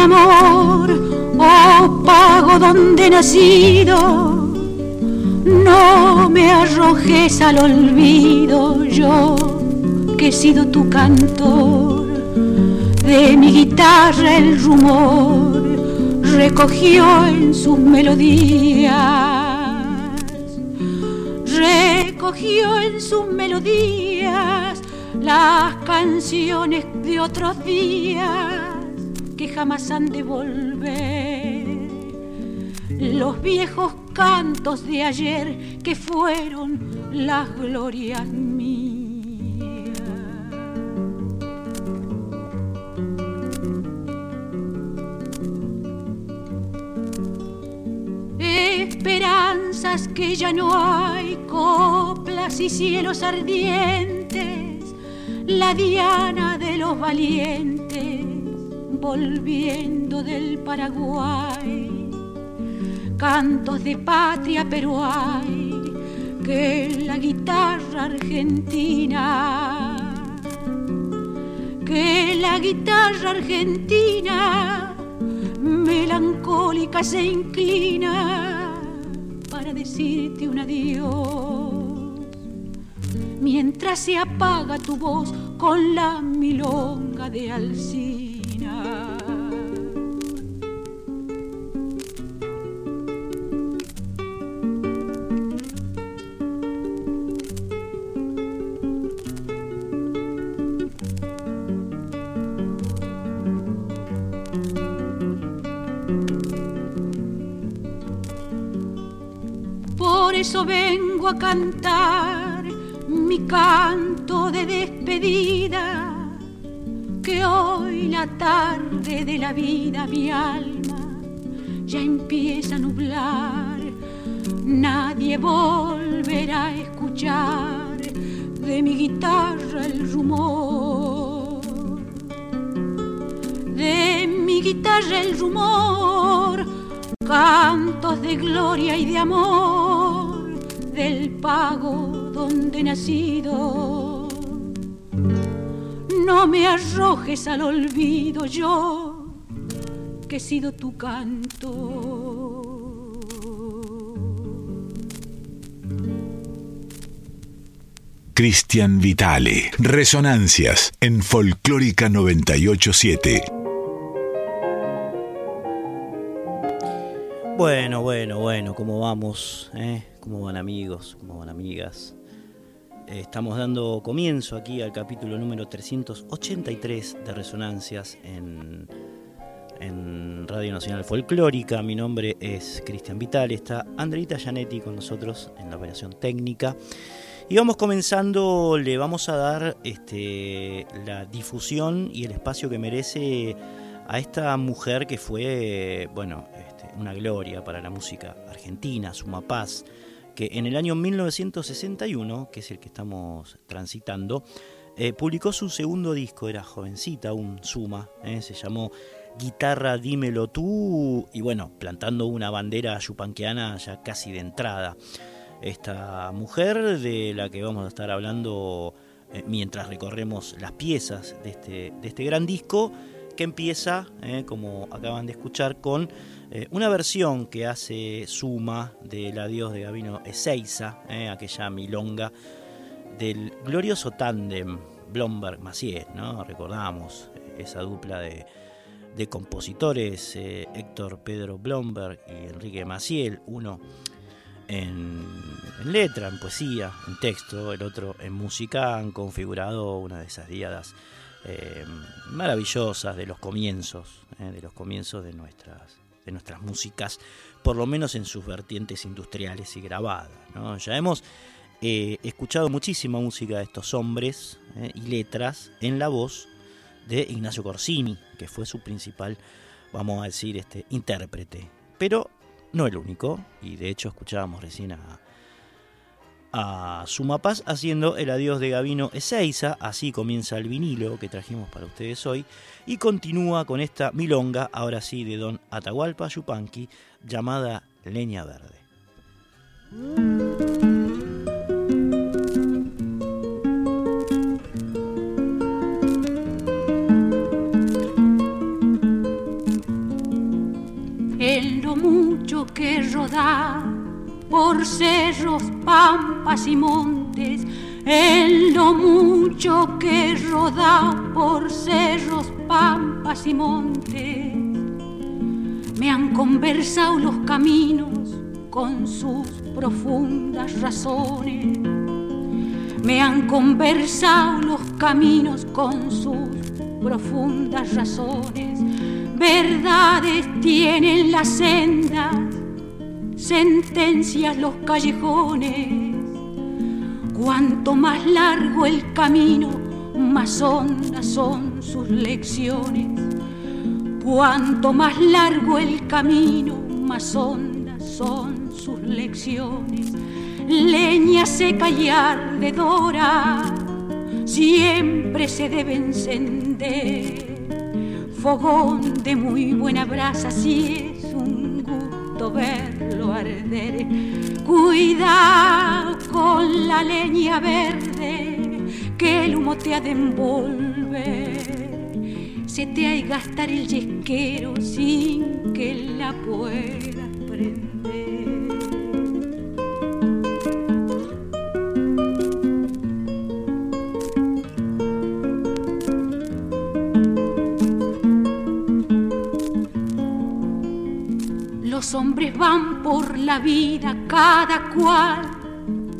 Amor, oh pago donde he nacido, no me arrojes al olvido yo que he sido tu cantor, de mi guitarra el rumor recogió en sus melodías, recogió en sus melodías las canciones de otros días jamás han de volver. Los viejos cantos de ayer que fueron las glorias mías. Esperanzas que ya no hay, coplas y cielos ardientes, la diana de los valientes volviendo del Paraguay, cantos de patria pero hay que la guitarra argentina, que la guitarra argentina melancólica se inclina para decirte un adiós. Mientras se apaga tu voz con la milonga de Alcina. A cantar mi canto de despedida, que hoy la tarde de la vida mi alma ya empieza a nublar. Nadie volverá a escuchar de mi guitarra el rumor, de mi guitarra el rumor, cantos de gloria y de amor del pago donde he nacido. No me arrojes al olvido yo, que he sido tu canto. Cristian Vitale. Resonancias en Folclórica 987. Bueno, bueno, bueno, ¿cómo vamos? eh? ¿Cómo van amigos? ¿Cómo van amigas? Eh, estamos dando comienzo aquí al capítulo número 383 de Resonancias en, en Radio Nacional Folclórica. Mi nombre es Cristian Vital, está Andreita Gianetti con nosotros en la operación técnica. Y vamos comenzando, le vamos a dar este, la difusión y el espacio que merece a esta mujer que fue, bueno, una gloria para la música argentina, Suma Paz, que en el año 1961, que es el que estamos transitando, eh, publicó su segundo disco, era jovencita, un Suma, eh, se llamó Guitarra Dímelo Tú, y bueno, plantando una bandera yupanqueana ya casi de entrada. Esta mujer de la que vamos a estar hablando eh, mientras recorremos las piezas de este, de este gran disco, que empieza, como acaban de escuchar, con eh, una versión que hace Suma del adiós de Gabino Ezeiza, eh, aquella milonga del glorioso tándem Blomberg-Maciel, ¿no? Recordamos esa dupla de, de compositores, eh, Héctor Pedro Blomberg y Enrique Maciel, uno en, letra, en poesía, en texto, el otro en música, han configurado una de esas diadas maravillosas de los comienzos, de los comienzos de nuestras, de nuestras músicas, por lo menos en sus vertientes industriales y grabadas. Ya hemos eh, escuchado muchísima música de estos hombres y letras en la voz de Ignacio Corsini, que fue su principal, vamos a decir, este, intérprete. Pero no el único, y de hecho escuchábamos recién a a Sumapaz haciendo el adiós de Gavino Ezeiza, así comienza el vinilo que trajimos para ustedes hoy, y continúa con esta milonga, ahora sí, de don Atahualpa Yupanqui, llamada Leña Verde. En lo mucho que rodar por cerros, pampas y montes, en lo mucho que roda por cerros, pampas y montes. Me han conversado los caminos con sus profundas razones. Me han conversado los caminos con sus profundas razones. Verdades tienen las sendas sentencias los callejones. Cuanto más largo el camino, más hondas son sus lecciones. Cuanto más largo el camino, más hondas son sus lecciones. Leña seca y ardedora, siempre se debe encender. Fogón de muy buena brasa, si es gusto ver arder. Cuida con la leña verde que el humo te ha de envolver. Se te ha de gastar el yesquero sin que la puedas prender. Hombres van por la vida, cada cual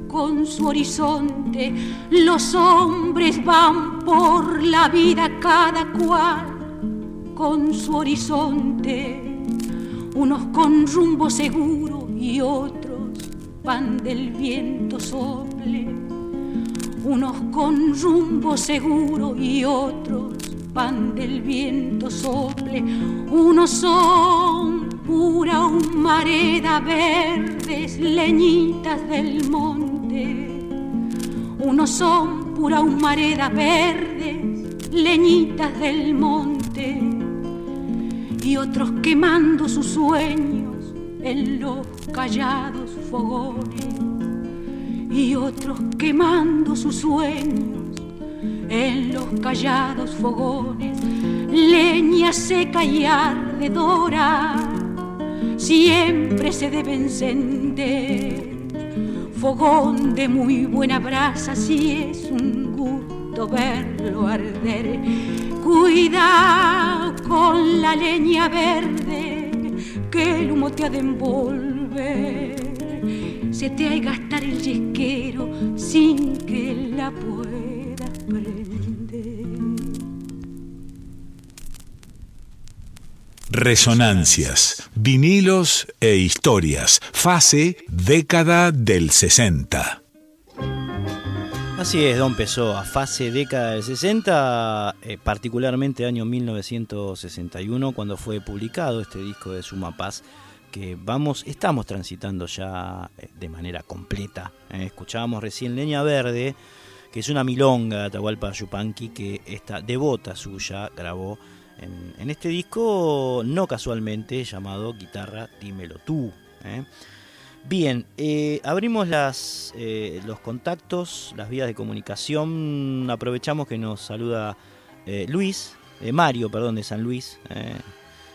con su horizonte. Los hombres van por la vida, cada cual con su horizonte. Unos con rumbo seguro y otros van del viento sople. Unos con rumbo seguro y otros van del viento sople. Unos son pura humareda verdes, leñitas del monte. Unos son pura humareda verdes, leñitas del monte. Y otros quemando sus sueños en los callados fogones. Y otros quemando sus sueños en los callados fogones. Leña seca y ardedora siempre se debe encender. Fogón de muy buena brasa, si es un gusto verlo arder. Cuida con la leña verde, que el humo te ha de envolver. Se te ha de gastar el yesquero sin que la puedas Resonancias, vinilos e historias. Fase década del 60. Así es, Don a fase década del 60, eh, particularmente año 1961, cuando fue publicado este disco de Suma Paz, que vamos, estamos transitando ya eh, de manera completa. Eh, escuchábamos recién Leña Verde, que es una milonga de Atahualpa Yupanqui, que esta devota suya grabó en, este disco, no casualmente llamado Guitarra Dímelo Tú. ¿eh? Bien, eh, abrimos las, eh, los contactos, las vías de comunicación. Aprovechamos que nos saluda Luis, Mario, perdón, de San Luis,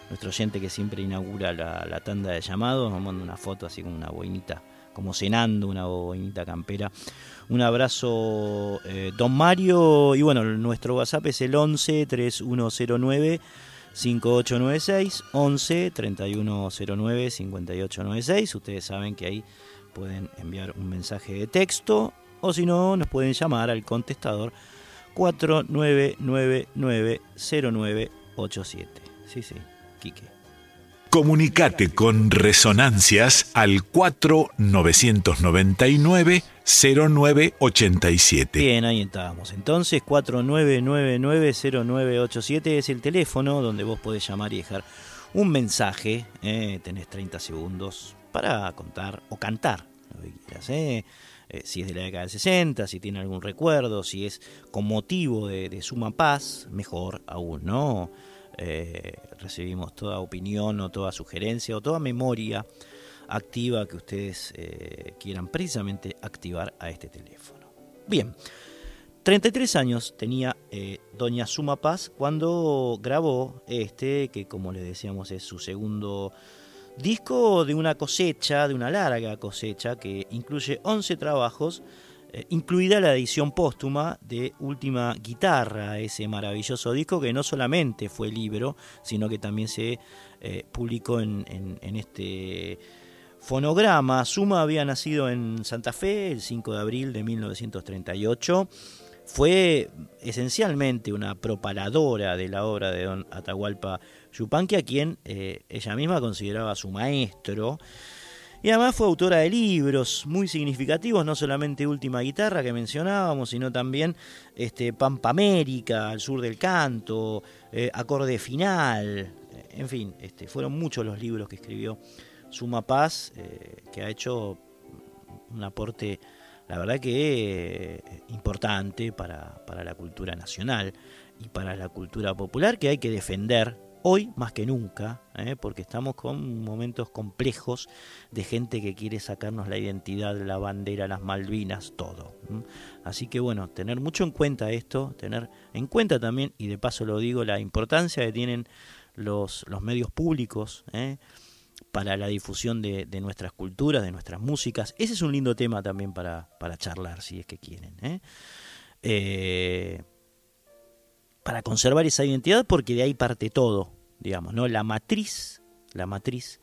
nuestro oyente que siempre inaugura la, la, tanda de llamados. Nos manda una foto así como una boinita, como cenando, una boinita campera. Un abrazo, eh, don Mario. Y bueno, nuestro WhatsApp es el 11 3109 5896 11 3109 5896. Ustedes saben que ahí pueden enviar un mensaje de texto o si no, nos pueden llamar al contestador 49990987. Sí, sí, Quique. Comunicate con Resonancias al 4999-0987. Bien, ahí estábamos. Entonces, 4999-0987 es el teléfono donde vos podés llamar y dejar un mensaje. Eh, tenés 30 segundos para contar o cantar lo que quieras. Eh. Eh, si es de la década del 60, si tiene algún recuerdo, si es con motivo de, de suma paz, mejor aún, ¿no? Recibimos toda opinión o toda sugerencia o toda memoria activa que ustedes eh, quieran precisamente activar a este teléfono. Bien, 33 años tenía eh, Doña Suma Paz cuando grabó este, que como les decíamos es su segundo disco de una cosecha, de una larga cosecha, que incluye 11 trabajos eh, incluida la edición póstuma de Última Guitarra, ese maravilloso disco que no solamente fue libro, sino que también se publicó en, este fonograma. Suma había nacido en Santa Fe el 5 de abril de 1938. Fue esencialmente una propaladora de la obra de don Atahualpa Yupanqui, a quien eh, ella misma consideraba su maestro. Y además fue autora de libros muy significativos, no solamente Última Guitarra que mencionábamos, sino también este, Pampa América, Al Sur del Canto, eh, Acorde Final, en fin, este, fueron muchos los libros que escribió Suma Paz, eh, que ha hecho un aporte, la verdad que importante para, para la cultura nacional y para la cultura popular que hay que defender hoy más que nunca, ¿eh? porque estamos con momentos complejos de gente que quiere sacarnos la identidad, la bandera, las Malvinas, todo. Así que bueno, tener mucho en cuenta esto, tener en cuenta también, y de paso lo digo, la importancia que tienen los, los medios públicos. ¿eh? Para la difusión de, nuestras culturas, de nuestras músicas. Ese es un lindo tema también para, para charlar, si es que quieren. ¿eh? eh para conservar esa identidad porque de ahí parte todo, digamos, ¿no? La matriz, la matriz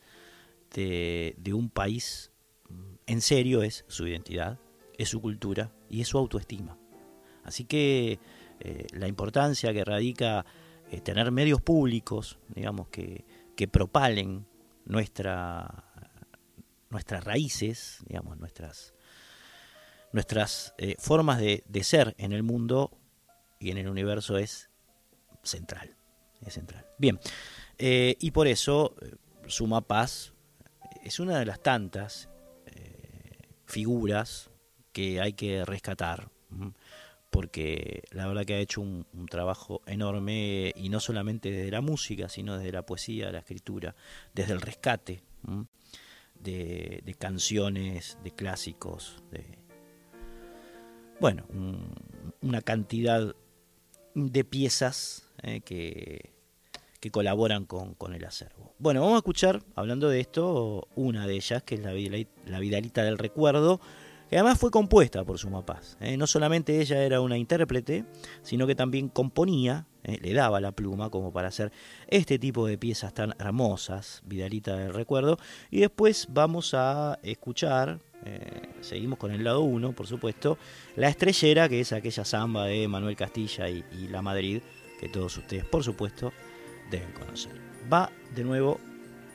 de, un país en serio es su identidad, es su cultura y es su autoestima. Así que eh, la importancia que radica tener medios públicos, digamos, que, que propalen nuestra, nuestras raíces, digamos, nuestras, nuestras eh, formas de, ser en el mundo y en el universo es central. Es central. Bien, eh, y por eso eh, Suma Paz es una de las tantas figuras que hay que rescatar, porque la verdad que ha hecho un, trabajo enorme y no solamente desde la música, sino desde la poesía, la escritura, desde el rescate de, canciones, de clásicos, de bueno, una cantidad de piezas eh, que, que, colaboran con, el acervo. Bueno, vamos a escuchar, hablando de esto, una de ellas, que es la, Vidalita del Recuerdo, además fue compuesta por Suma Paz. Eh. No solamente ella era una intérprete, sino que también componía, eh, le daba la pluma como para hacer este tipo de piezas tan hermosas, Vidalita del Recuerdo. Y después vamos a escuchar, seguimos con el lado 1, por supuesto, La Estrellera, que es aquella samba de Manuel Castilla y, y La Madrid, que todos ustedes, por supuesto, deben conocer. Va de nuevo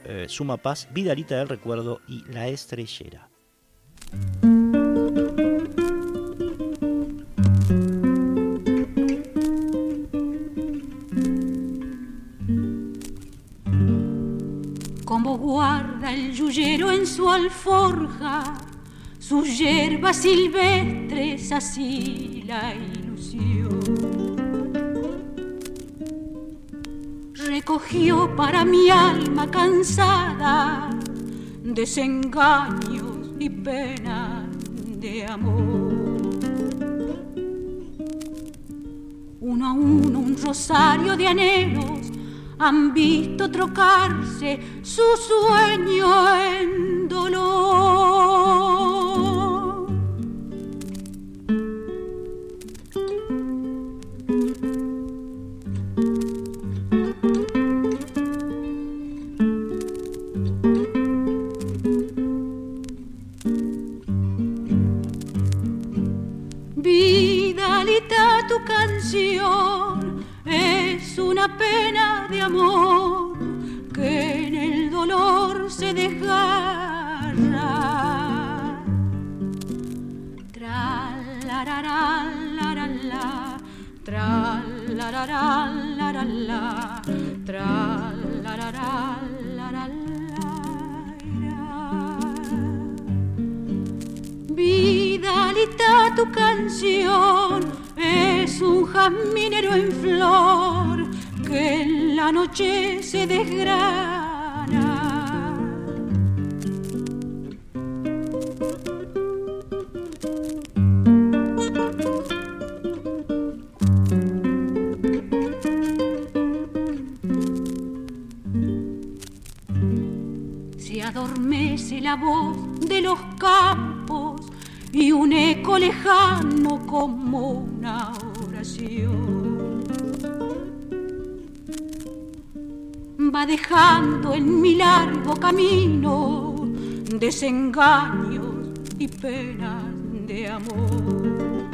eh, Suma Paz, Vidalita del Recuerdo y La Estrellera. Guarda el yuyero en su alforja, sus hierbas silvestres, así la ilusión recogió para mi alma cansada desengaños y penas de amor. Uno a uno un rosario de anhelos han visto trocarse su sueño en dolor. Desengaños y penas de amor.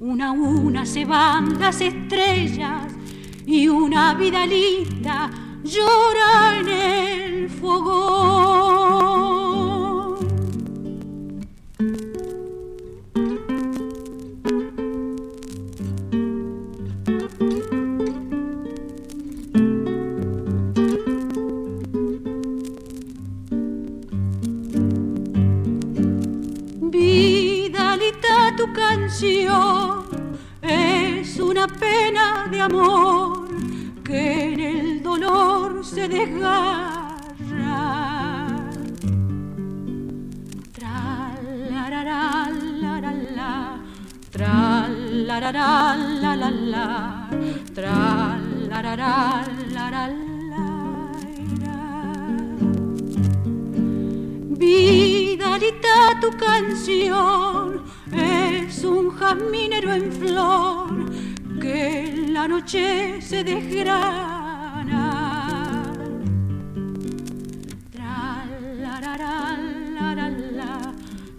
Una a una se van las estrellas y una vida linda llora en el fogón. Canción es un jaminero en flor que en la noche se desgrana.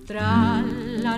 Tra la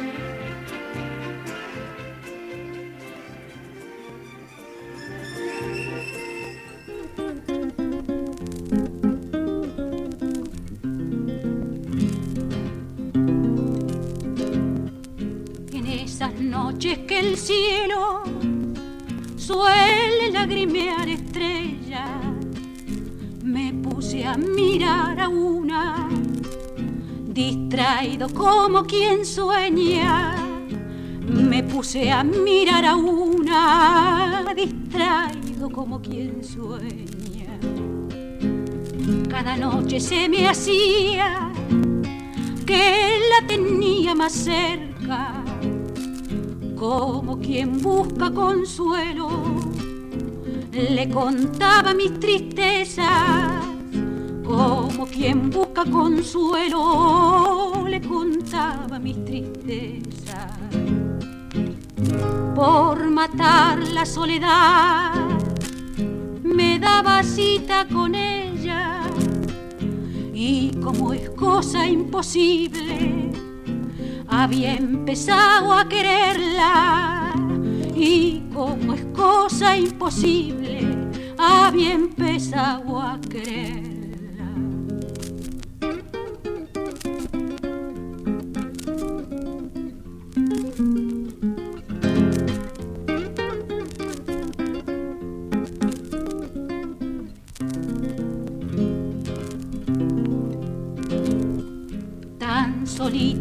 Como quien sueña. Me puse a mirar a una, distraído como quien sueña. Cada noche se me hacía que la tenía más cerca, como quien busca consuelo le contaba mis tristezas, como quien busca consuelo, le contaba mis tristezas. Por matar la soledad, me daba cita con ella, y como es cosa imposible, había empezado a quererla y como es cosa imposible, había empezado a quererla.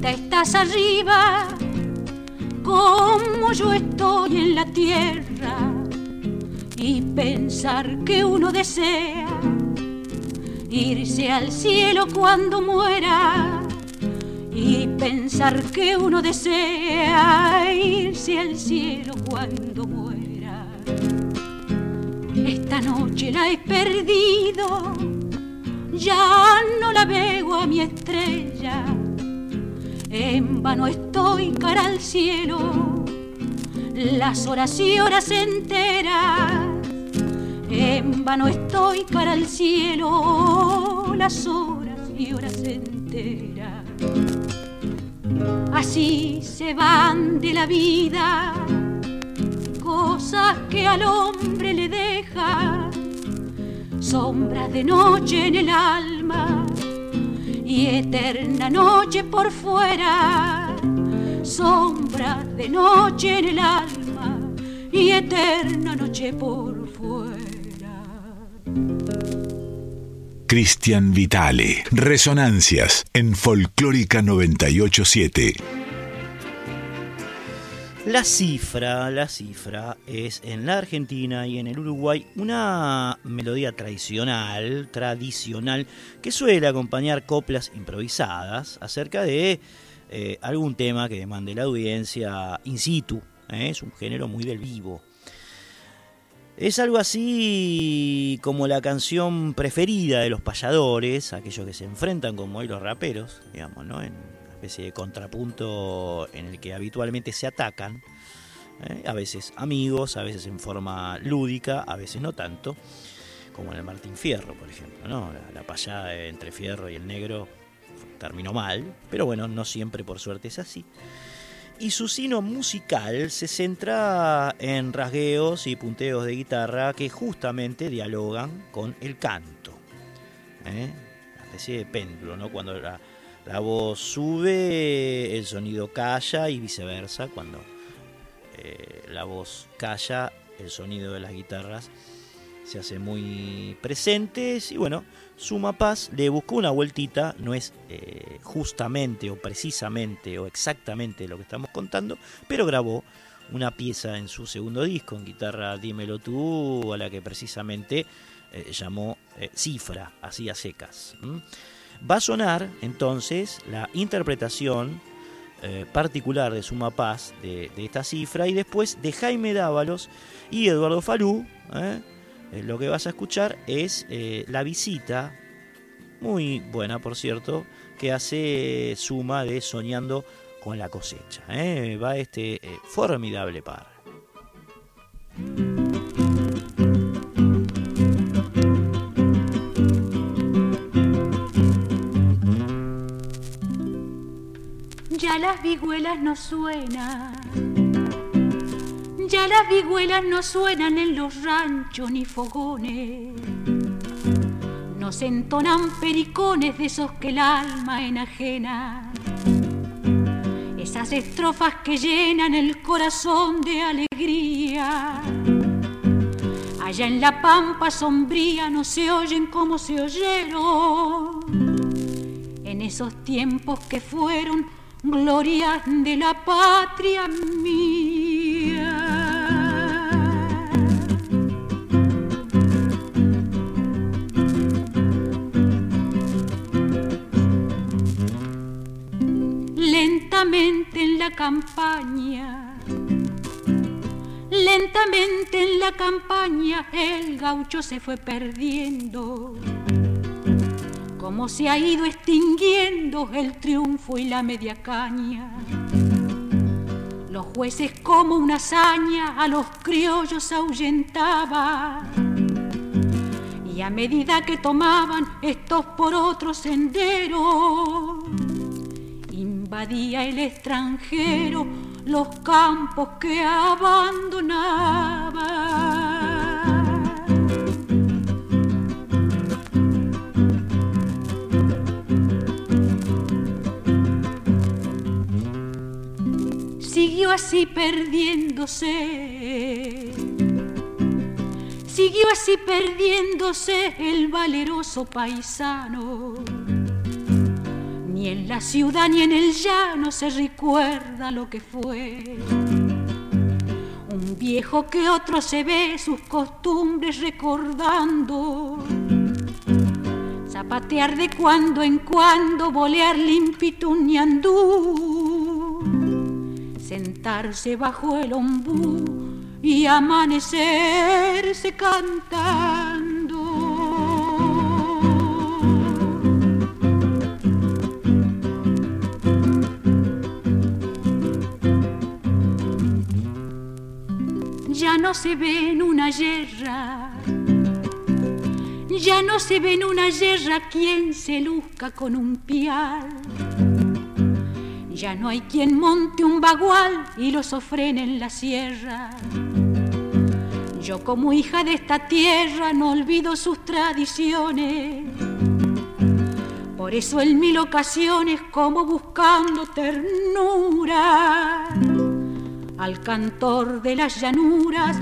Estás arriba como yo estoy en la tierra y pensar que uno desea irse al cielo cuando muera y pensar que uno desea irse al cielo cuando muera. Esta noche la he perdido, ya no la veo a mi estrella en vano estoy cara al cielo. Las horas y horas enteras. En vano estoy cara al cielo, las horas y horas enteras. Así se van de la vida. Cosas que al hombre le deja, sombras de noche en el alma y eterna noche por fuera, sombras de noche en el alma y eterna noche por fuera. Cristian Vitale, Resonancias en Folclórica 987. La cifra, la cifra es en la Argentina y en el Uruguay una melodía tradicional, tradicional, que suele acompañar coplas improvisadas acerca de eh, algún tema que demande la audiencia in situ. ¿eh? Es un género muy del vivo. Es algo así como la canción preferida de los payadores, aquellos que se enfrentan como hoy los raperos, digamos, ¿no? En, especie de contrapunto en el que habitualmente se atacan, ¿eh? a veces amigos, a veces en forma lúdica, a veces no tanto, como en el Martín Fierro, por ejemplo. ¿no? La, payada entre Fierro y el negro terminó mal, pero bueno, no siempre por suerte es así. Y su sino musical se centra en rasgueos y punteos de guitarra que justamente dialogan con el canto. ¿eh? Una especie de péndulo, ¿no? Cuando la, la voz sube, el sonido calla y viceversa. Cuando eh, la voz calla, el sonido de las guitarras se hace muy presente. Y bueno, Suma Paz le buscó una vueltita, no es eh, justamente o precisamente o exactamente lo que estamos contando, pero grabó una pieza en su segundo disco en guitarra Dímelo tú, a la que precisamente eh, llamó Cifra, así a secas. Va a sonar entonces la interpretación eh, particular de Suma Paz de, esta cifra y después de Jaime Dávalos y Eduardo Falú. ¿eh? Eh, lo que vas a escuchar es la visita, muy buena por cierto, que hace Suma de Soñando con la cosecha. Va este formidable par. Ya las vihuelas no suenan. Ya las vihuelas no suenan en los ranchos ni fogones. No se entonan pericones de esos que el alma enajena. Esas estrofas que llenan el corazón de alegría. Allá en la pampa sombría no se oyen como se oyeron. En esos tiempos que fueron gloria de la patria mía. Lentamente en la campaña, lentamente en la campaña el gaucho se fue perdiendo cómo se ha ido extinguiendo el triunfo y la media caña. Los jueces como una hazaña a los criollos ahuyentaba. Y a medida que tomaban estos por otros senderos, invadía el extranjero los campos que abandonaba. Siguió así perdiéndose. Siguió así perdiéndose el valeroso paisano. Ni en la ciudad ni en el llano se recuerda lo que fue. Un viejo que otro se ve sus costumbres recordando. Zapatear de cuando en cuando, bolear limpito un sentarse bajo el ombú y amanecerse cantando. ya no se ve en una yerra. Ya no se ve en una yerra quien se luzca con un pial. Ya no hay quien monte un bagual y lo sofrene en la sierra. Yo como hija de esta tierra no olvido sus tradiciones. Por eso en mil ocasiones como buscando ternura al cantor de las llanuras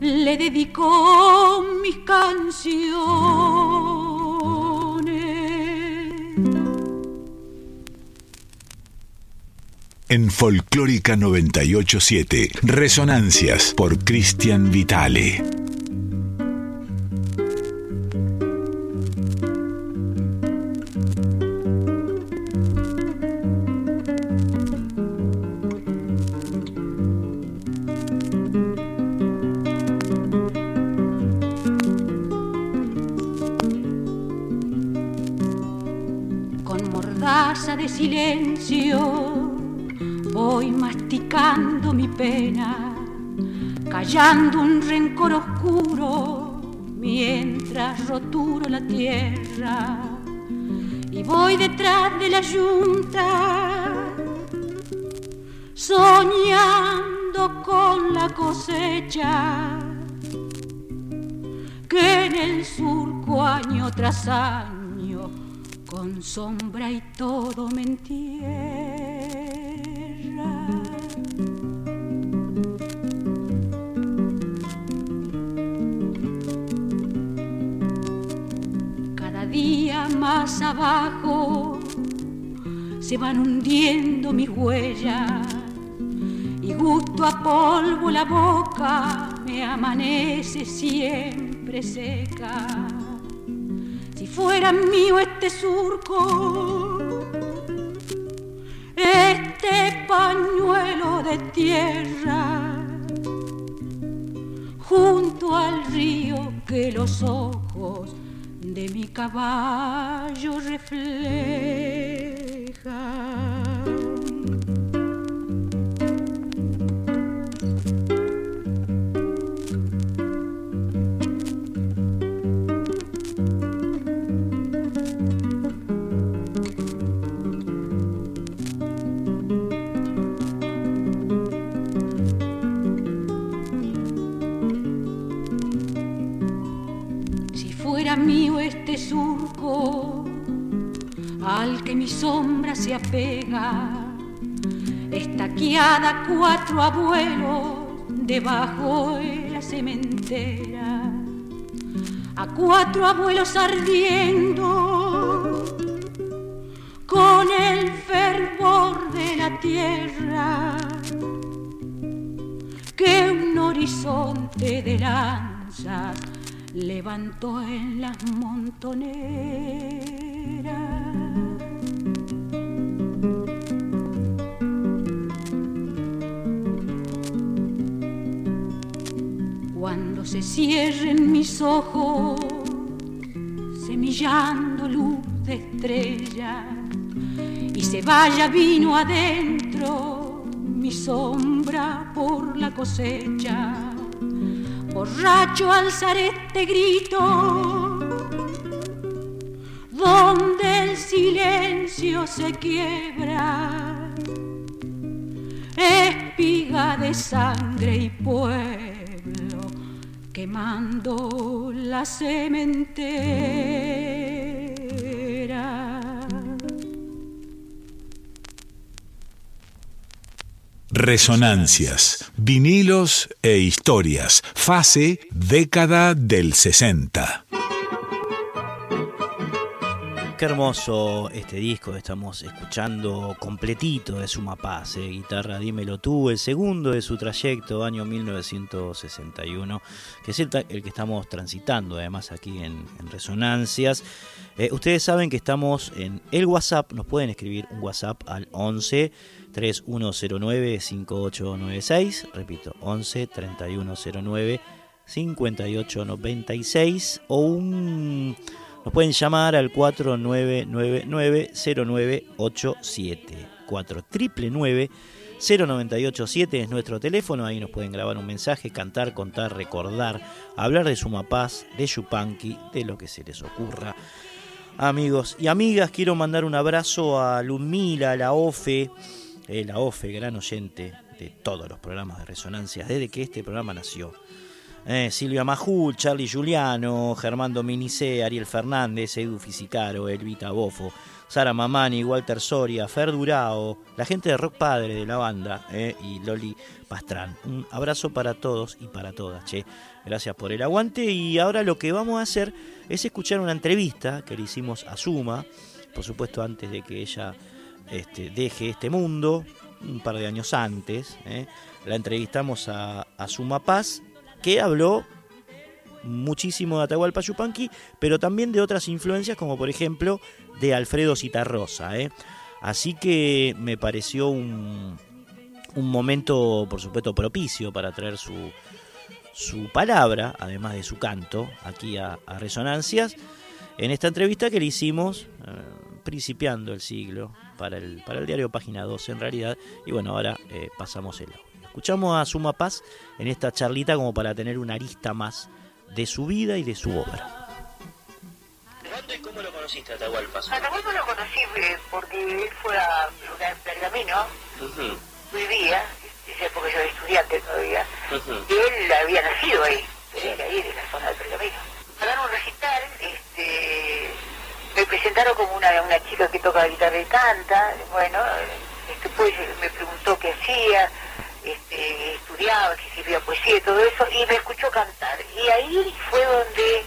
le dedicó mis canciones. En Folclórica 987, Resonancias por Cristian Vitale. Un rencor oscuro mientras roturo la tierra y voy detrás de la yunta soñando con la cosecha que en el surco año tras año con sombra y todo me entierra. Más abajo se van hundiendo mis huellas y gusto a polvo la boca me amanece siempre seca. Si fuera mío este surco, este pañuelo de tierra, junto al río que los ojos de mi caballo reflejan. Se apega, estaqueada cuatro abuelos debajo de la cementera, a cuatro abuelos ardiendo con el fervor de la tierra que un horizonte de lanzas levantó en las montoneras. Se cierren mis ojos, semillando luz de estrella, y se vaya vino adentro mi sombra por la cosecha. Borracho alzar este grito, donde el silencio se quiebra, espiga de sangre y pueblo, quemando la cementera. Resonancias, vinilos e historias. Fase década del 60. Qué hermoso este disco que estamos escuchando completito de Sumapaz, eh, guitarra Dímelo tú, el segundo de su trayecto, año 1961, que es el, el que estamos transitando además aquí en, en Resonancias. Eh, ustedes saben que estamos en el WhatsApp, nos pueden escribir un WhatsApp al 11 3109 5896, repito, 11 3109 5896 o un nos pueden llamar al 4999-0987. 0987 es nuestro teléfono, ahí nos pueden grabar un mensaje, cantar, contar, recordar, hablar de Sumapaz, de Yupanqui, de lo que se les ocurra. Amigos y amigas, quiero mandar un abrazo a Lumila, la OFE, eh, la OFE, gran oyente de todos los programas de resonancia, desde que este programa nació. Eh, Silvia Majul, Charlie Giuliano, Germán Dominice, Ariel Fernández, Edu Fisicaro, Elvita Bofo, Sara Mamani, Walter Soria, Fer Durao, la gente de Rock Padre de la banda eh, y Loli Pastrán. Un abrazo para todos y para todas, che. Gracias por el aguante y ahora lo que vamos a hacer es escuchar una entrevista que le hicimos a Suma, por supuesto antes de que ella este, deje este mundo, un par de años antes. Eh. La entrevistamos a, a Suma Paz, que habló muchísimo de Atahualpa Yupanqui, pero también de otras influencias como por ejemplo de Alfredo Citarrosa. ¿eh? Así que me pareció un, un momento, por supuesto, propicio para traer su, su palabra, además de su canto, aquí a, Resonancias, en esta entrevista que le hicimos eh, principiando el siglo para el, para el diario Página 12 en realidad, y bueno, ahora eh, pasamos el. Escuchamos a Suma Paz en esta charlita como para tener una arista más de su vida y de su obra. Y cómo lo conociste, Atahualpa? Atahualpa lo conocí eh, porque él fue a Pergamino, vivía, dice porque yo era estudiante todavía, y él había nacido ahí, ahí de la zona de Pergamino. Para un recital, este, me presentaron como una, una chica que toca guitarra y canta, bueno, después me preguntó qué hacía, este, estudiaba, que escribía poesía y todo eso, y me escuchó cantar. Y ahí fue donde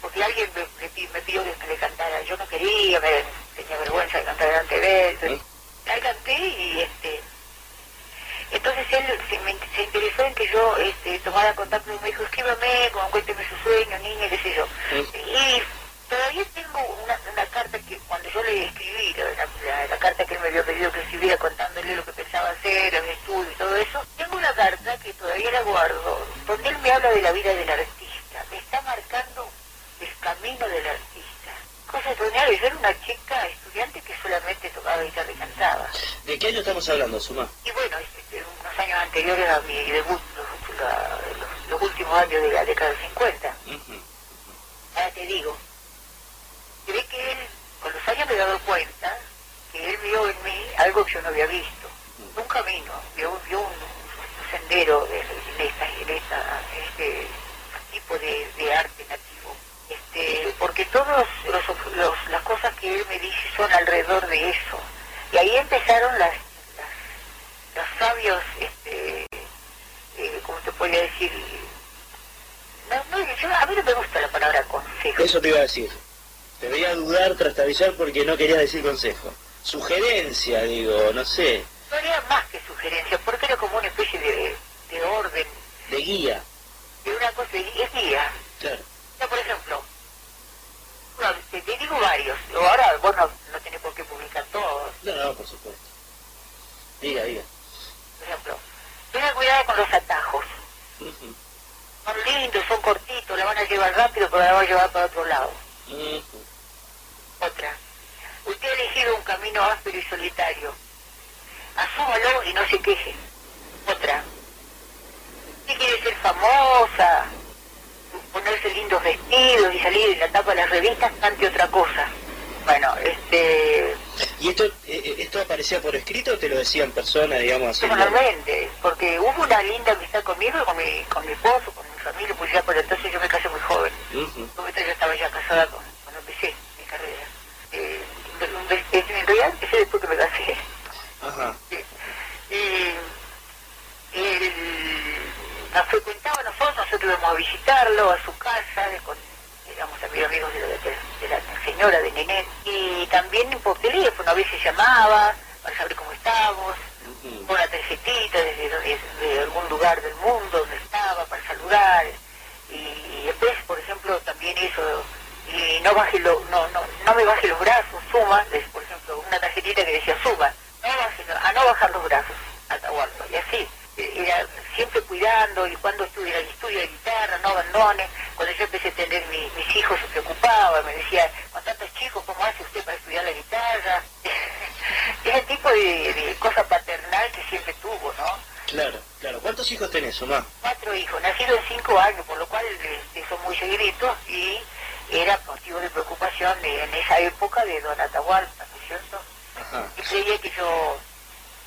porque alguien me, pidió que le cantara, yo no quería, me tenía vergüenza de cantar delante de él, ahí canté y este entonces él se, interesó en que yo este, tomara contacto y me dijo, escríbame, cuénteme su sueño, niña, qué sé yo. Y todavía tengo una, una, carta que cuando yo le escribí, la, la, carta que él me había pedido que escribiera contándole lo que pensaba hacer, el estudio y todo eso, tengo una carta que todavía la guardo, donde él me habla de la vida del artista, me está marcando el camino del artista. Cosa extraordinaria, yo era una chica estudiante que solamente tocaba guitarra y cantaba. ¿De qué año estamos hablando, Suma? Y bueno, este, unos años anteriores a mi debut, los, los, últimos años de la década del 50. Ahora te digo, ve que él, con los años me he dado cuenta que él vio en mí algo que yo no había visto. Un camino, vio, vio un, sendero en, esta, en esta, este tipo de, de arte nativo este, porque todas las cosas que él me dice son alrededor de eso. Y ahí empezaron las, los sabios, este, eh, ¿cómo te podría decir? a mí no me gusta la palabra consejo. Eso te iba a decir. Te voy a dudar, trastabillar porque no quería decir consejo. Sugerencia, digo, no sé. No era más que sugerencia, porque era como una especie de, de orden. De guía. De una cosa, es guía. Claro por ejemplo, te, digo varios, ahora vos no, no tenés por qué publicar todos. No, no, por supuesto. Diga, diga. Por ejemplo, tenga cuidado con los atajos. Son lindos, son cortitos, la van a llevar rápido, pero la van a llevar para otro lado. Otra. Usted ha elegido un camino áspero y solitario. Asúmalo y no se queje. Otra. ¿Qué quiere ser famosa? ponerse lindos vestidos y salir en la tapa de las revistas ante otra cosa. Bueno, este... ¿Y esto eh, eh, esto aparecía por escrito o te lo decía en persona, digamos así? Personalmente, porque hubo una linda amistad conmigo, con mi, con mi esposo, con mi familia, pues ya por entonces yo me casé muy joven. Uh yo estaba ya casada cuando empecé mi carrera. Eh, en realidad empecé después que me casé. Ajá. Y, el, nos frecuentaba nosotros, nosotros íbamos a visitarlo a su casa, con, éramos amigos de, de, la señora de Nené, y también por teléfono a veces llamaba para saber cómo estábamos, con una tarjetita desde, algún lugar del mundo donde estaba para saludar, y después, por ejemplo, también eso, y no baje lo, no, no, no me baje los brazos, suma, por ejemplo, una tarjetita que decía suma, no a no bajar los brazos, Atahualpa, y así era siempre cuidando y cuando estudié el estudio de guitarra, no abandone. Cuando yo empecé a tener mis hijos se preocupaba, me decía, con tantos chicos, ¿cómo hace usted para estudiar la guitarra? Ese tipo de, cosa paternal que siempre tuvo ¿Cuántos hijos tenés, Omar? Cuatro hijos, nacidos en cinco años, por lo cual este, son muy seguiditos y era motivo de preocupación en esa época de Don Atahualpa, ¿no es cierto? Y creía que yo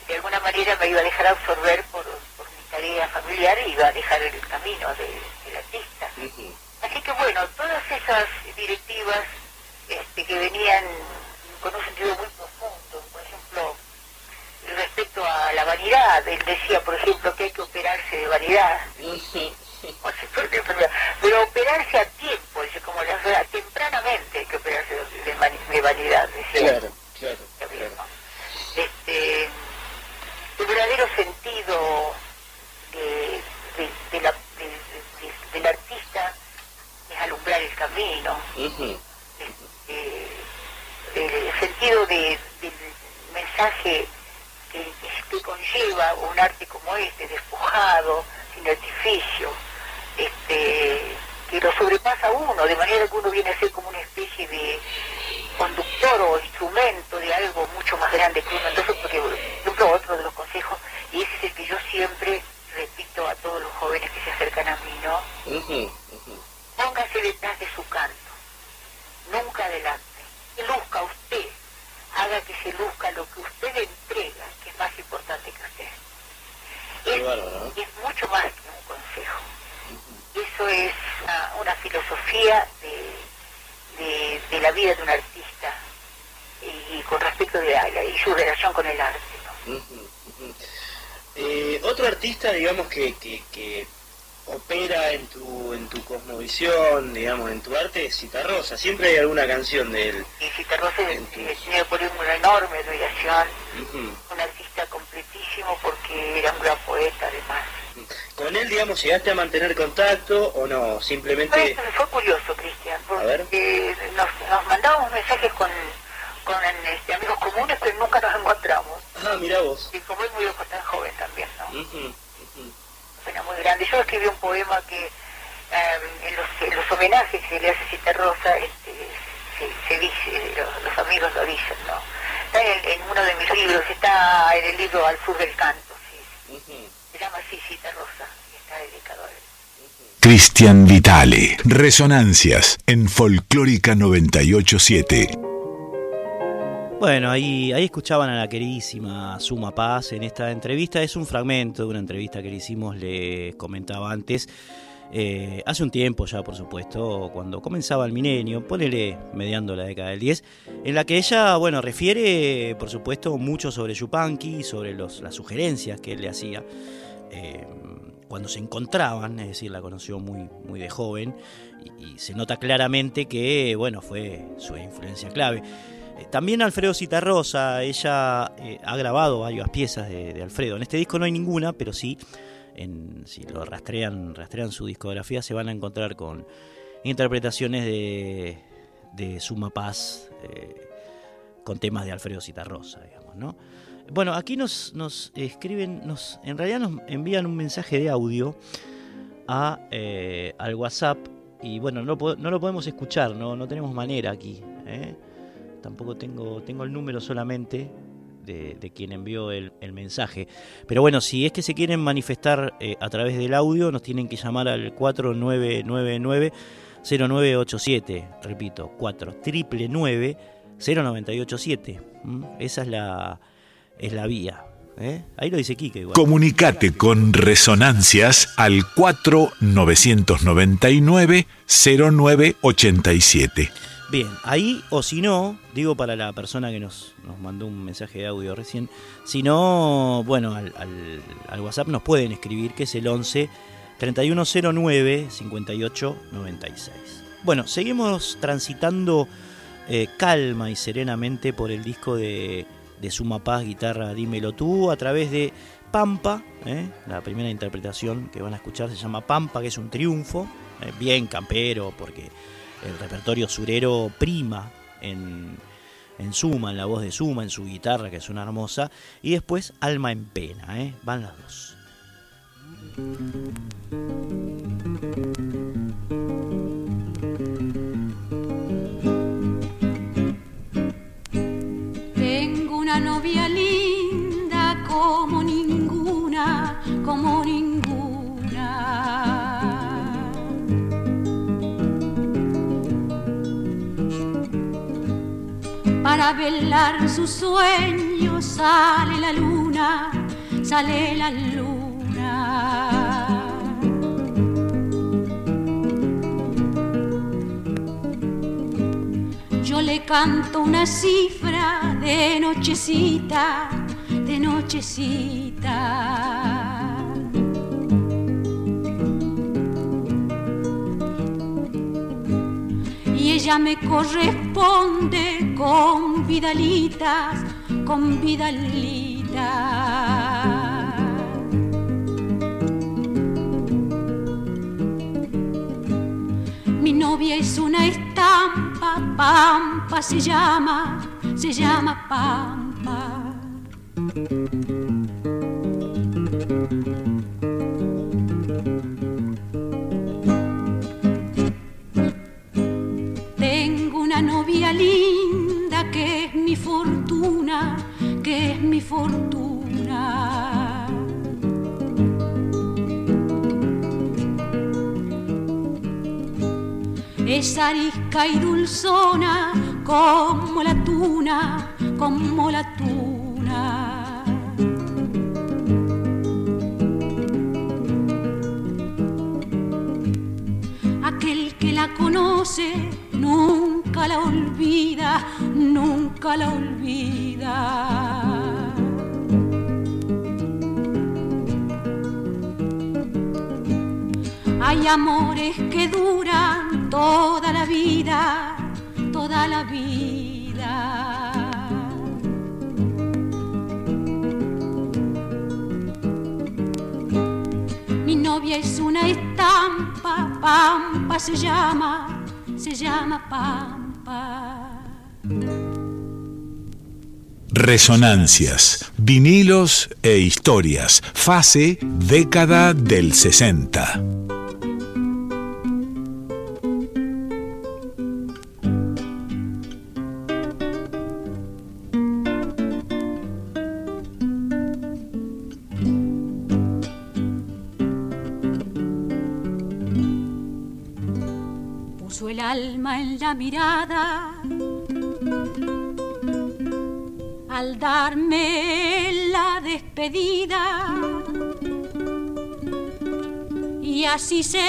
de alguna manera me iba a dejar absorber por, mi tarea familiar y iba a dejar el camino del artista. Así que bueno, todas esas directivas este, que venían con un sentido muy profundo, por ejemplo, respecto a la vanidad, él decía, por ejemplo, que hay que operarse de vanidad. pero operarse a tiempo, como la tempranamente hay que operarse de, vanidad, decía. Claro, claro, Este, el verdadero sentido de, del artista es camino. Este, el sentido del mensaje que, conlleva un arte como este, despojado, sin artificio, este, que lo sobrepasa uno, de manera que uno viene a ser como una especie de conductor o instrumento de algo mucho más grande que uno. Entonces, porque, por ejemplo, otro de los consejos, y ese es el que yo siempre repito a todos los jóvenes que se acercan a mí, ¿no? Póngase detrás de adelante. Que luzca usted, haga que se luzca lo que usted entrega, que es más importante que usted. Es, mucho más que un consejo. Eso es una, filosofía de, de, la vida de un artista y, con respecto de la, y su relación con el arte. Eh, otro artista, digamos, que, que, opera en tu, en tu cosmovisión, digamos, en tu arte, es Citarrosa. Siempre hay alguna canción de él. Y Citarrosa tiene por una enorme admiración, un artista completísimo porque era un gran poeta además. ¿Con él, digamos, llegaste a mantener contacto o no? Simplemente... Fue, curioso, Cristian, porque nos, nos mandábamos mensajes con, con este, amigos comunes, pero nunca nos encontramos. Ah, mira vos. Y como es muy tan joven también, ¿no? Uh muy grande. Yo escribí un poema que en, los, los, homenajes que le hace Cita Rosa este, se, dice, los, amigos lo dicen, ¿no? Está en, uno de mis libros, está en el libro Al sur del canto, sí. Se llama así Cita Rosa y está dedicado a él. Cristian Vitale, Resonancias en Folclórica 987. Bueno, ahí, ahí escuchaban a la queridísima Suma Paz en esta entrevista. Es un fragmento de una entrevista que le hicimos, le comentaba antes, eh, hace un tiempo ya, por supuesto, cuando comenzaba el milenio, ponele mediando la década del 10, en la que ella, bueno, refiere, por supuesto, mucho sobre Yupanqui, sobre las sugerencias que él le hacía. Eh, cuando se encontraban, es decir, la conoció muy, muy de joven, y, se nota claramente que, bueno, fue su influencia clave. Eh, también Alfredo Citarrosa, ella ha grabado varias piezas de, Alfredo. En este disco no hay ninguna, pero sí, en, si lo rastrean, rastrean su discografía, se van a encontrar con interpretaciones de, de Suma Paz eh, con temas de Alfredo Citarrosa, digamos, ¿no? Bueno, aquí nos, nos escriben, nos, en realidad nos envían un mensaje de audio a, al WhatsApp y bueno, no, no, lo podemos escuchar, no, no tenemos manera aquí. ¿eh? tampoco tengo, tengo el número solamente de, quien envió el, mensaje. Pero bueno, si es que se quieren manifestar eh, a través del audio, nos tienen que llamar al 4999-0987. Repito, 4999-0987. ¿Mm? Esa es la, es la vía. ¿eh? Ahí lo dice Quique. Comunicate con Resonancias al 4999-0987. Bien, ahí o si no, digo para la persona que nos, nos mandó un mensaje de audio recién, si no, bueno, al, al, WhatsApp nos pueden escribir que es el 11 3109 5896. Bueno, seguimos transitando eh, calma y serenamente por el disco de, de Suma Paz, guitarra Dímelo tú, a través de Pampa, eh, la primera interpretación que van a escuchar se llama Pampa, que es un triunfo, eh, bien campero, porque el repertorio surero prima en, en Suma, en la voz de Suma, en su guitarra, que es una hermosa, y después Alma en Pena, ¿eh? van las dos. Tengo una novia linda como ninguna, para velar sus sueños sale la luna, sale la luna. Yo le canto una cifra de nochecita, de nochecita. Ella me corresponde con vidalitas, con vidalitas. Mi novia es una estampa, Pampa se llama, se llama Pampa. Linda que es mi fortuna, que es mi fortuna. Es arisca y dulzona como la tuna, como la tuna. Aquel que la conoce nunca la olvida, nunca la olvida. Hay amores que duran toda la vida, toda la vida. Mi novia es una estampa, pampa se llama, se llama Pampa. Resonancias, vinilos e historias, fase década del 60. mirada al darme la despedida y así se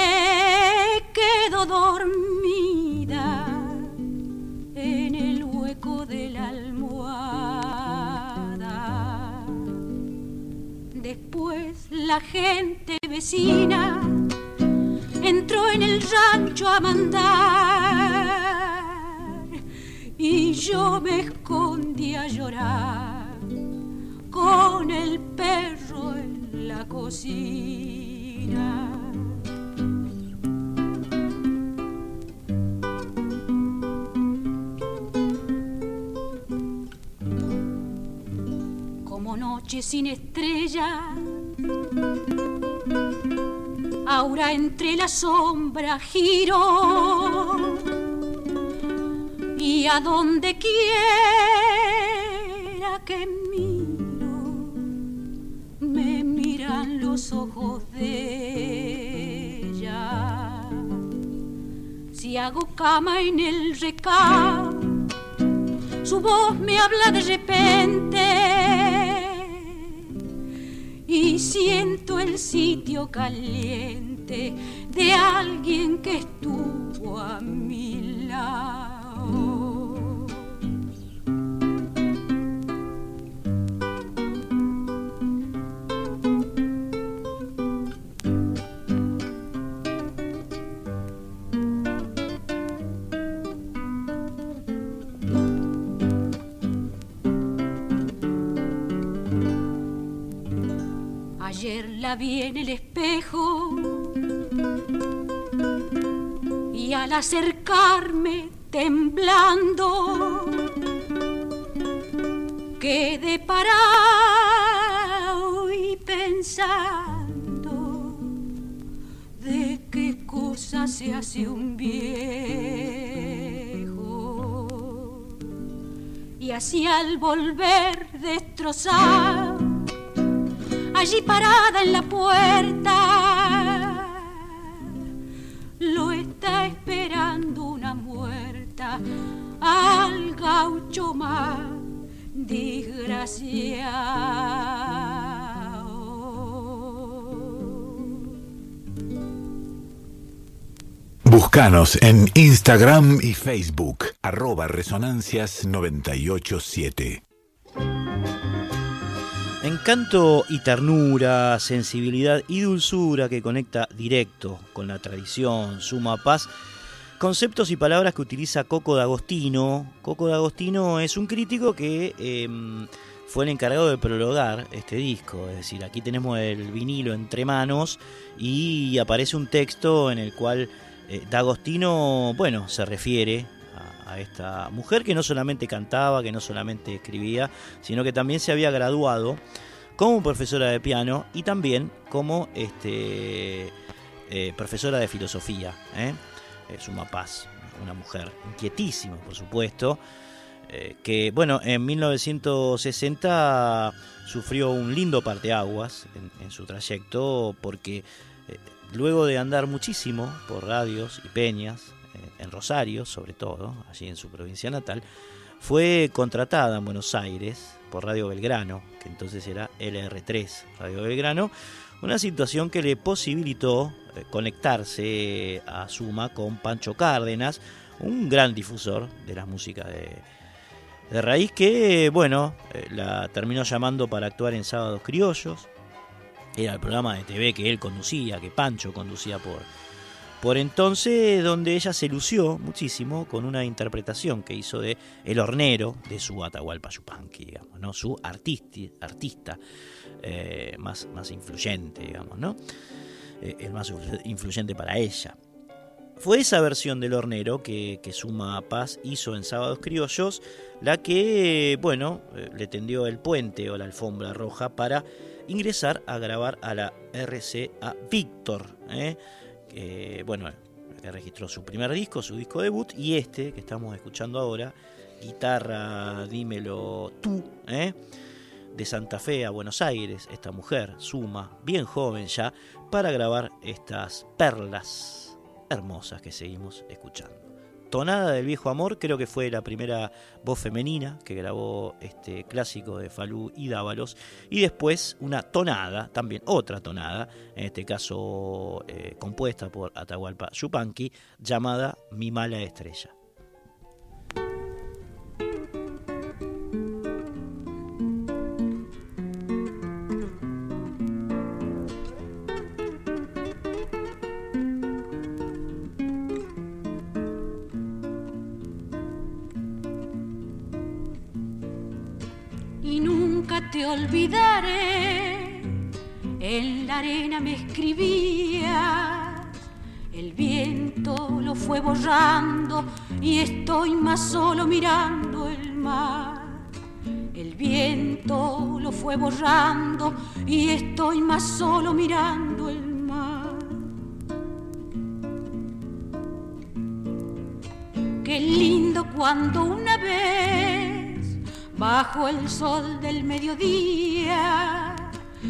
quedó dormida en el hueco de la almohada. Después la gente vecina entró en el rancho a mandar y yo me escondí llorar con el perro en la cocina. Como noche sin estrella Ahora entre la sombra giro y a donde quiera que miro me miran los ojos de ella. Si hago cama en el recado, su voz me habla de repente y siento el sitio caliente de alguien que estuvo a mi lado. Vi en el espejo. Y al acercarme temblando quedé parado y pensando de qué cosa se hace un viejo. Y así al volver destrozado allí parada en la puerta. Lo está esperando una muerta al gaucho más desgraciado. Búscanos en Instagram y Facebook, arroba resonancias987. Encanto y ternura, sensibilidad y dulzura que conecta directo con la tradición, suma paz. Conceptos y palabras que utiliza Coco D'Agostino. Coco D'Agostino es un crítico que em, fue el encargado de prologar este disco. Es decir, aquí tenemos el vinilo entre manos y aparece un texto en el cual eh, D'Agostino, bueno, se refiere a esta mujer que no solamente cantaba, que no solamente escribía, sino que también se había graduado como profesora de piano y también como este, eh, profesora de filosofía. ¿eh? Es una paz, una mujer inquietísima, por supuesto, eh, que bueno, en 1960 sufrió un lindo parteaguas en su trayecto porque luego de andar muchísimo por radios y peñas, en Rosario, sobre todo, allí en su provincia natal, fue contratada en Buenos Aires por Radio Belgrano, que entonces era LR3, Radio Belgrano, una situación que le posibilitó eh, conectarse a Suma con Pancho Cárdenas, un gran difusor de la música de, de raíz que, bueno, eh, la terminó llamando para actuar en Sábados Criollos. Era el programa de TV que él conducía, que Pancho conducía por, por entonces, donde ella se lució muchísimo con una interpretación que hizo de El hornero de su Atahualpa Yupanqui, digamos, ¿no? Su artista eh, más, más influyente, digamos, ¿no? Eh, el más influyente para ella. Fue esa versión del hornero que, que, Suma Paz hizo en Sábados Criollos la que, bueno, eh, le tendió el puente o la alfombra roja para ingresar a grabar a la RCA Víctor. ¿eh? Bueno, que registró su primer disco, su disco debut, y este que estamos escuchando ahora, Guitarra Dímelo Tú, ¿eh? de Santa Fe a Buenos Aires, esta mujer suma, bien joven ya, para grabar estas perlas hermosas que seguimos escuchando. Tonada del Viejo Amor, creo que fue la primera voz femenina que grabó este clásico de Falú y Dávalos. Y después una tonada, también otra tonada, en este caso eh, compuesta por Atahualpa Yupanqui, llamada Mi Mala Estrella. Olvidaré. En la arena me escribía, el viento lo fue borrando y estoy más solo mirando el mar. El viento lo fue borrando y estoy más solo mirando el mar. Qué lindo cuando una vez bajo el sol del mediodía.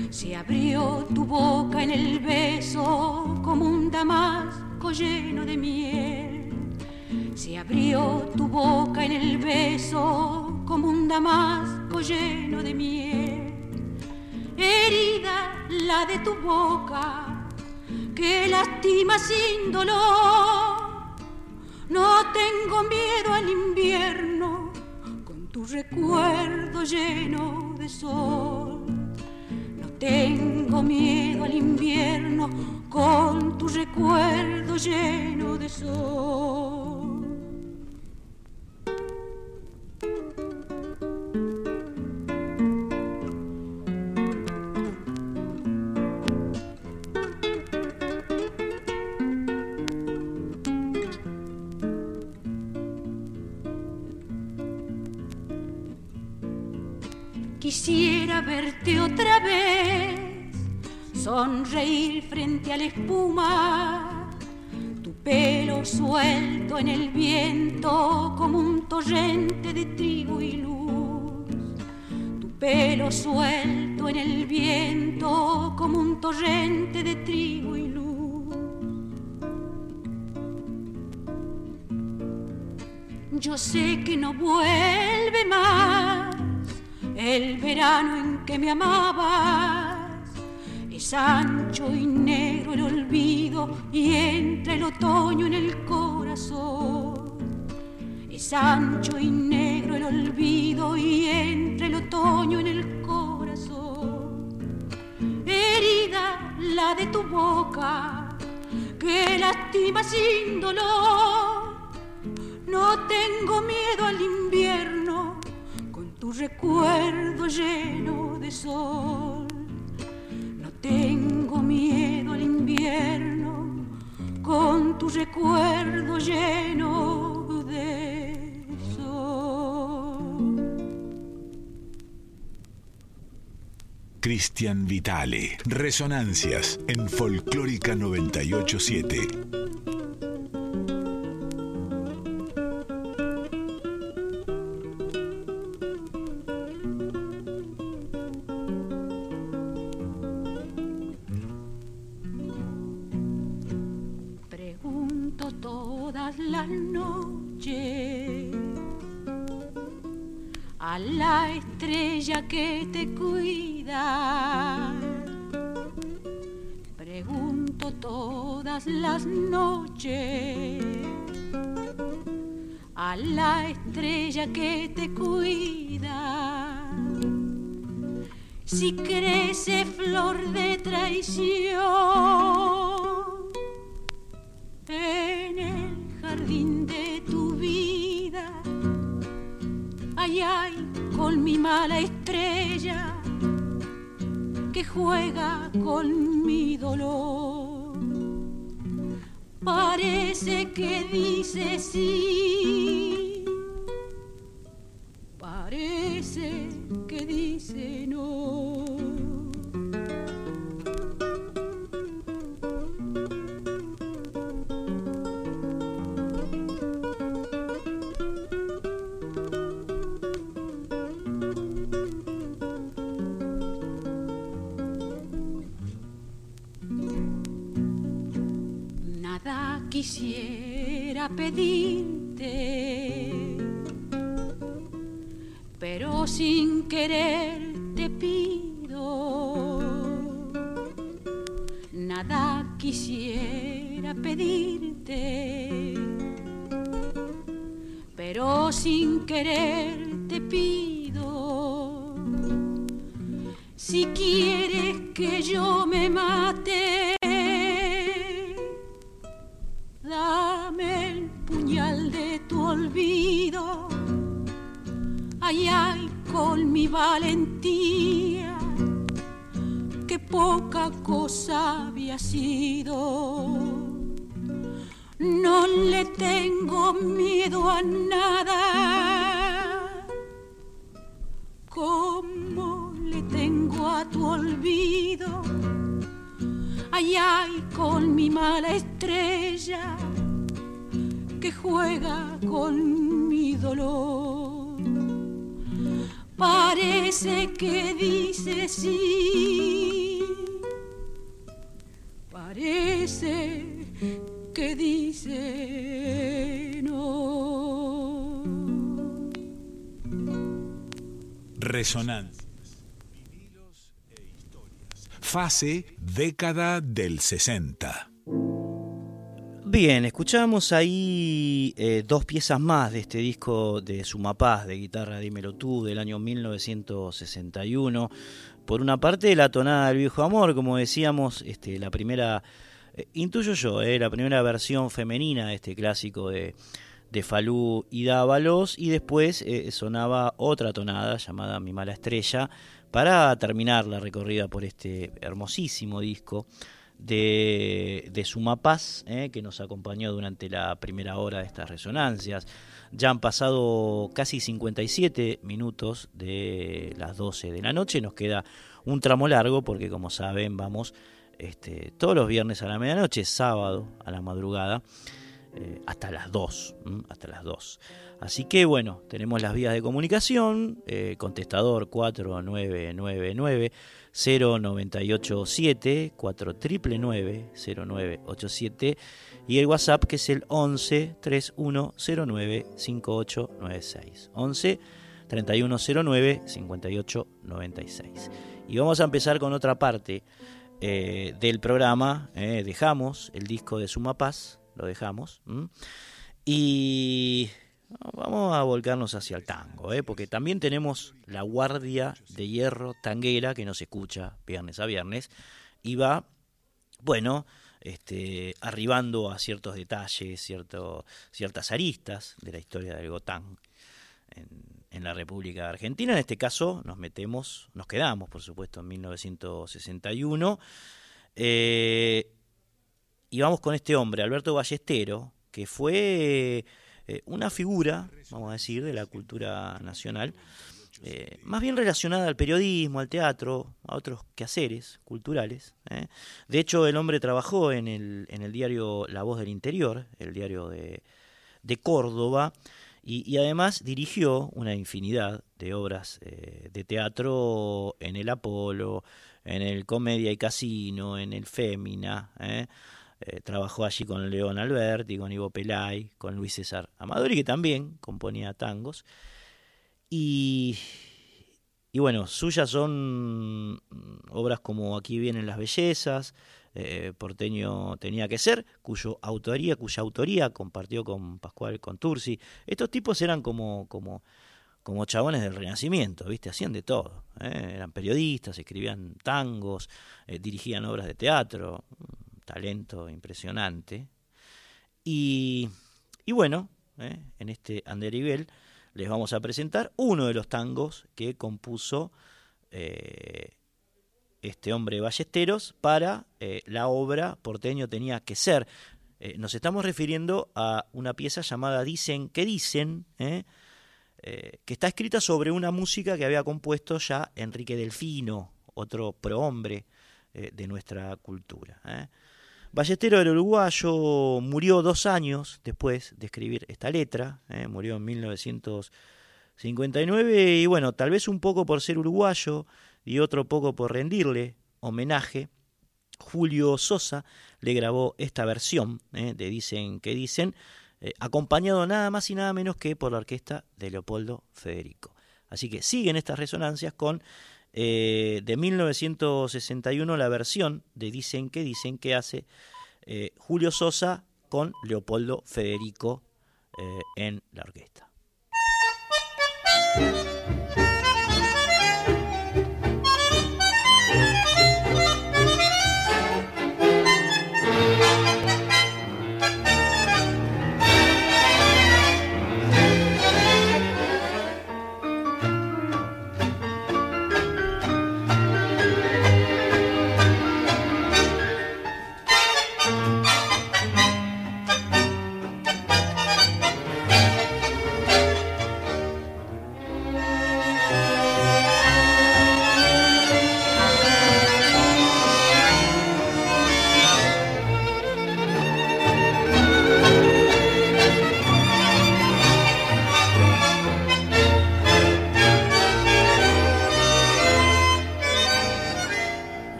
Se abrió tu boca en el beso como un damasco lleno de miel. Se abrió tu boca en el beso como un damasco lleno de miel. Herida la de tu boca que lastima sin dolor. No tengo miedo al invierno recuerdo lleno de sol. No tengo miedo al invierno con tu recuerdo lleno de sol. Quisiera verte otra vez, sonreír frente a la espuma, tu pelo suelto en el viento como un torrente de trigo y luz, tu pelo suelto en el viento como un torrente de trigo y luz. Yo sé que no vuelve más el verano en que me amabas. Es ancho y negro el olvido y entra el otoño en el corazón. Es ancho y negro el olvido y entra el otoño en el corazón. Herida la de tu boca que lastima sin dolor. No tengo miedo al invierno recuerdo lleno de sol. No tengo miedo al invierno con tu recuerdo lleno de sol. Cristian Vitale. Resonancias en Folclórica 987. Que te cuida. Si crece flor de traición en el jardín de tu vida. Ay, ay, con mi mala estrella que juega con mi dolor. Parece que dice sí, Ay, ay, con mi valentía, que poca cosa había sido. No le tengo miedo a nada, como le tengo a tu olvido. Ay, ay, con mi mala estrella que juega con mi dolor. Parece que dice sí, parece que dice no. Resonancias. Vinilos e. Fase década del 60. Bien, escuchamos ahí eh, dos piezas más de este disco de Sumapaz, de guitarra Dímelo Tú, del año 1961. Por una parte, la tonada del viejo amor, como decíamos, este, la primera, eh, intuyo yo, eh, la primera versión femenina de este clásico de, de Falú y Dávalos, y después eh, sonaba otra tonada llamada Mi Mala Estrella, para terminar la recorrida por este hermosísimo disco de, de Sumapaz, eh, que nos acompañó durante la primera hora de estas resonancias. Ya han pasado casi 57 minutos de las 12 de la noche, nos queda un tramo largo porque como saben vamos este, todos los viernes a la medianoche, sábado a la madrugada. Eh, hasta las 2, hasta las 2. Así que bueno, tenemos las vías de comunicación, eh, contestador 4999 0987 4999 0987 y el WhatsApp que es el 11 3109 5896. 11 3109-5896. Y vamos a empezar con otra parte eh, del programa. Eh, dejamos el disco de Suma Paz, lo dejamos. Y vamos a volcarnos hacia el tango, ¿eh? porque también tenemos la guardia de hierro tanguera que nos escucha viernes a viernes y va, bueno, este, arribando a ciertos detalles, cierto, ciertas aristas de la historia del Gotán en, la República Argentina. En este caso nos metemos, nos quedamos, por supuesto, en 1961. Eh, y vamos con este hombre, Alberto Ballestero, que fue eh, una figura, vamos a decir, de la cultura nacional, eh, más bien relacionada al periodismo, al teatro, a otros quehaceres culturales. ¿eh? De hecho, el hombre trabajó en el, diario La Voz del Interior, el diario de, de Córdoba, y, además dirigió una infinidad de obras de teatro en el Apolo, en el Comedia y Casino, en el Fémina. Trabajó allí con León Alberti, con Ivo Pelay, con Luis César Amadori, que también componía tangos. Y, bueno, suyas son obras como Aquí vienen las bellezas, eh, Porteño tenía que ser, cuyo autoría, cuya autoría compartió con Pascual Contursi. Estos tipos eran como, como, como chabones del Renacimiento, ¿viste? Hacían de todo. ¿eh? Eran periodistas, escribían tangos, eh, dirigían obras de teatro, talento impresionante. Y, bueno, en este anderivel les vamos a presentar uno de los tangos que compuso eh, este hombre Ballesteros para eh, la obra Porteño tenía que ser. Eh, nos estamos refiriendo a una pieza llamada Dicen que dicen, que está escrita sobre una música que había compuesto ya Enrique Delfino, otro prohombre de nuestra cultura. Ballestero era uruguayo, murió dos años después de escribir esta letra, eh, murió en 1959 y bueno, tal vez un poco por ser uruguayo y otro poco por rendirle homenaje, Julio Sosa le grabó esta versión eh, de Dicen que Dicen, eh, acompañado nada más y nada menos que por la orquesta de Leopoldo Federico. Así que siguen estas resonancias con de 1961 la versión de Dicen que Dicen que hace eh, Julio Sosa con Leopoldo Federico eh, en la orquesta.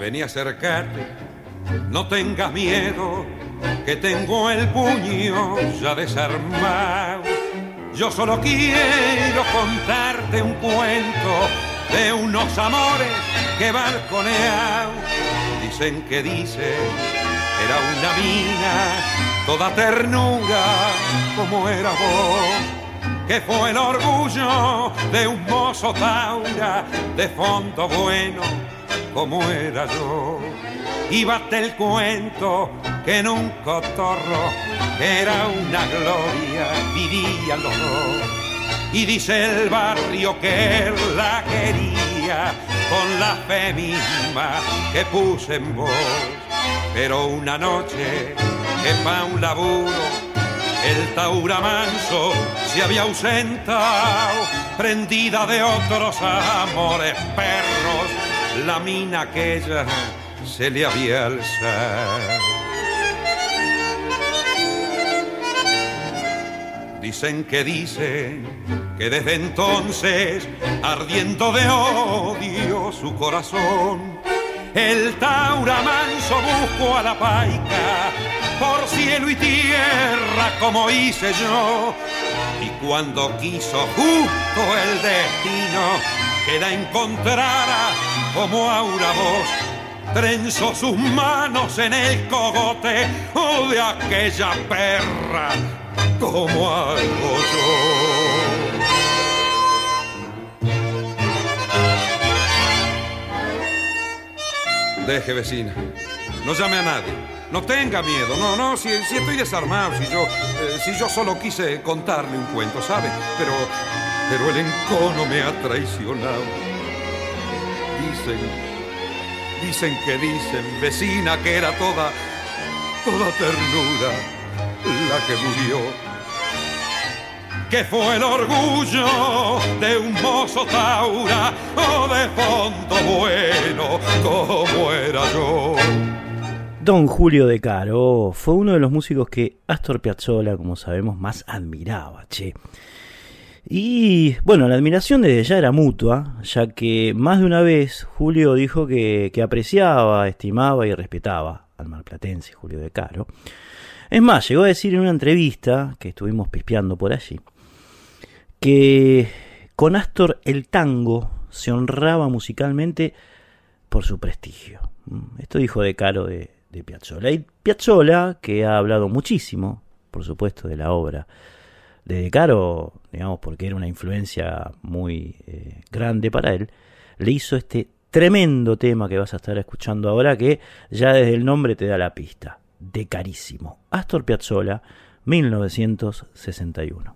Acércate, no tengas miedo, que tengo el puño ya desarmado. Yo solo quiero contarte un cuento de unos amores que balconean. Dicen que dice, era una mina, toda ternura como era vos que fue el orgullo de un mozo taura de fondo bueno como era yo. Ibate el cuento que en un cotorro era una gloria, vivían los dos. Y dice el barrio que él la quería con la fe misma que puse en voz. Pero una noche que pa' un laburo el Taura Manso se había ausentado, prendida de otros amores perros la mina aquella se le había alzado. Dicen que dicen que desde entonces, ardiendo de odio su corazón, el Taura manso buscó a la paica por cielo y tierra como hice yo Y cuando quiso justo el destino que la encontrara como aura voz, trenzó sus manos en el cogote de aquella perra como algo yo. Deje, vecina. No llame a nadie. No tenga miedo. No, no, si, estoy desarmado, si yo, eh, si yo solo quise contarle un cuento, ¿sabe? Pero, pero el encono me ha traicionado. Dicen, dicen que dicen, vecina, que era toda, toda ternura la que murió que fue el orgullo de un mozo taura o de fondo bueno como era yo. Don Julio de Caro fue uno de los músicos que Astor Piazzolla, como sabemos, más admiraba, che. Y bueno, la admiración desde ya era mutua, ya que más de una vez Julio dijo que, apreciaba, estimaba y respetaba al marplatense Julio de Caro. Es más, llegó a decir en una entrevista que estuvimos pispeando por allí, que con Astor el tango se honraba musicalmente por su prestigio. Mm, esto dijo De Caro de, de Piazzolla. Y Piazzolla, que ha hablado muchísimo, por supuesto, de la obra de Caro, digamos, porque era una influencia muy eh, grande para él, le hizo este tremendo tema que vas a estar escuchando ahora, que ya desde el nombre te da la pista. De carísimo. Astor Piazzolla, 1961.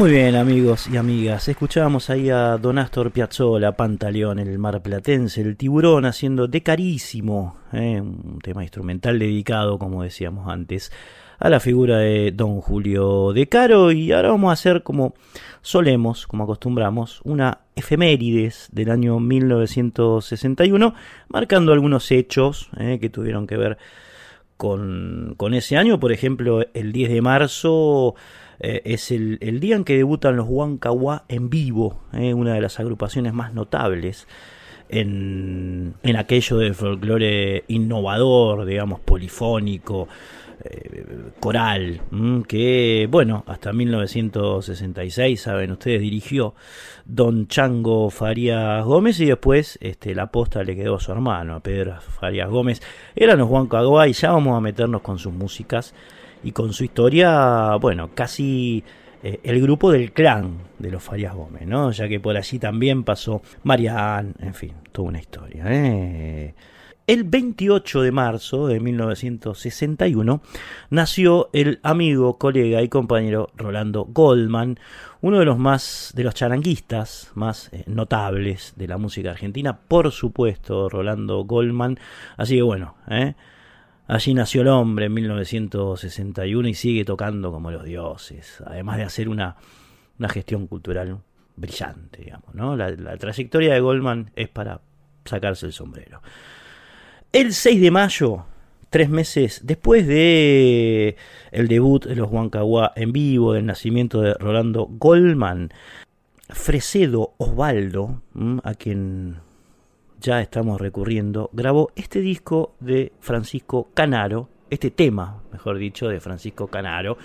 Muy bien, amigos y amigas. Escuchábamos ahí a Don Astor Piazzolla, Pantaleón, el mar platense, el tiburón haciendo de carísimo, ¿eh? un tema instrumental dedicado, como decíamos antes, a la figura de Don Julio de Caro. Y ahora vamos a hacer como solemos, como acostumbramos, una efemérides del año 1961, marcando algunos hechos ¿eh? que tuvieron que ver con, con ese año. Por ejemplo, el 10 de marzo eh, es el, día en que debutan los Huancahuá en vivo, eh, una de las agrupaciones más notables en, en aquello del folclore innovador, digamos, polifónico, eh, coral, que, bueno, hasta 1966, saben ustedes, dirigió don Chango Farías Gómez y después este, la posta le quedó a su hermano, a Pedro Farías Gómez. Eran los Huancahuá y ya vamos a meternos con sus músicas y con su historia, bueno, casi eh, el grupo del clan de los Farias Gómez, ¿no? Ya que por allí también pasó Marianne, en fin, toda una historia. ¿eh? El 28 de marzo de 1961 nació el amigo, colega y compañero Rolando Goldman, uno de los más de los charanguistas más eh, notables de la música argentina, por supuesto, Rolando Goldman. Así que bueno, ¿eh? Allí nació el hombre en 1961 y sigue tocando como los dioses, además de hacer una, una gestión cultural brillante, digamos, ¿no? La, trayectoria de Goldman es para sacarse el sombrero. El 6 de mayo, tres meses después de el debut de los Huancahuá en vivo, del nacimiento de Rolando Goldman, Fresedo Osvaldo, a quien ya estamos recurriendo, grabó este disco de Francisco Canaro, este tema, mejor dicho, de Francisco Canaro.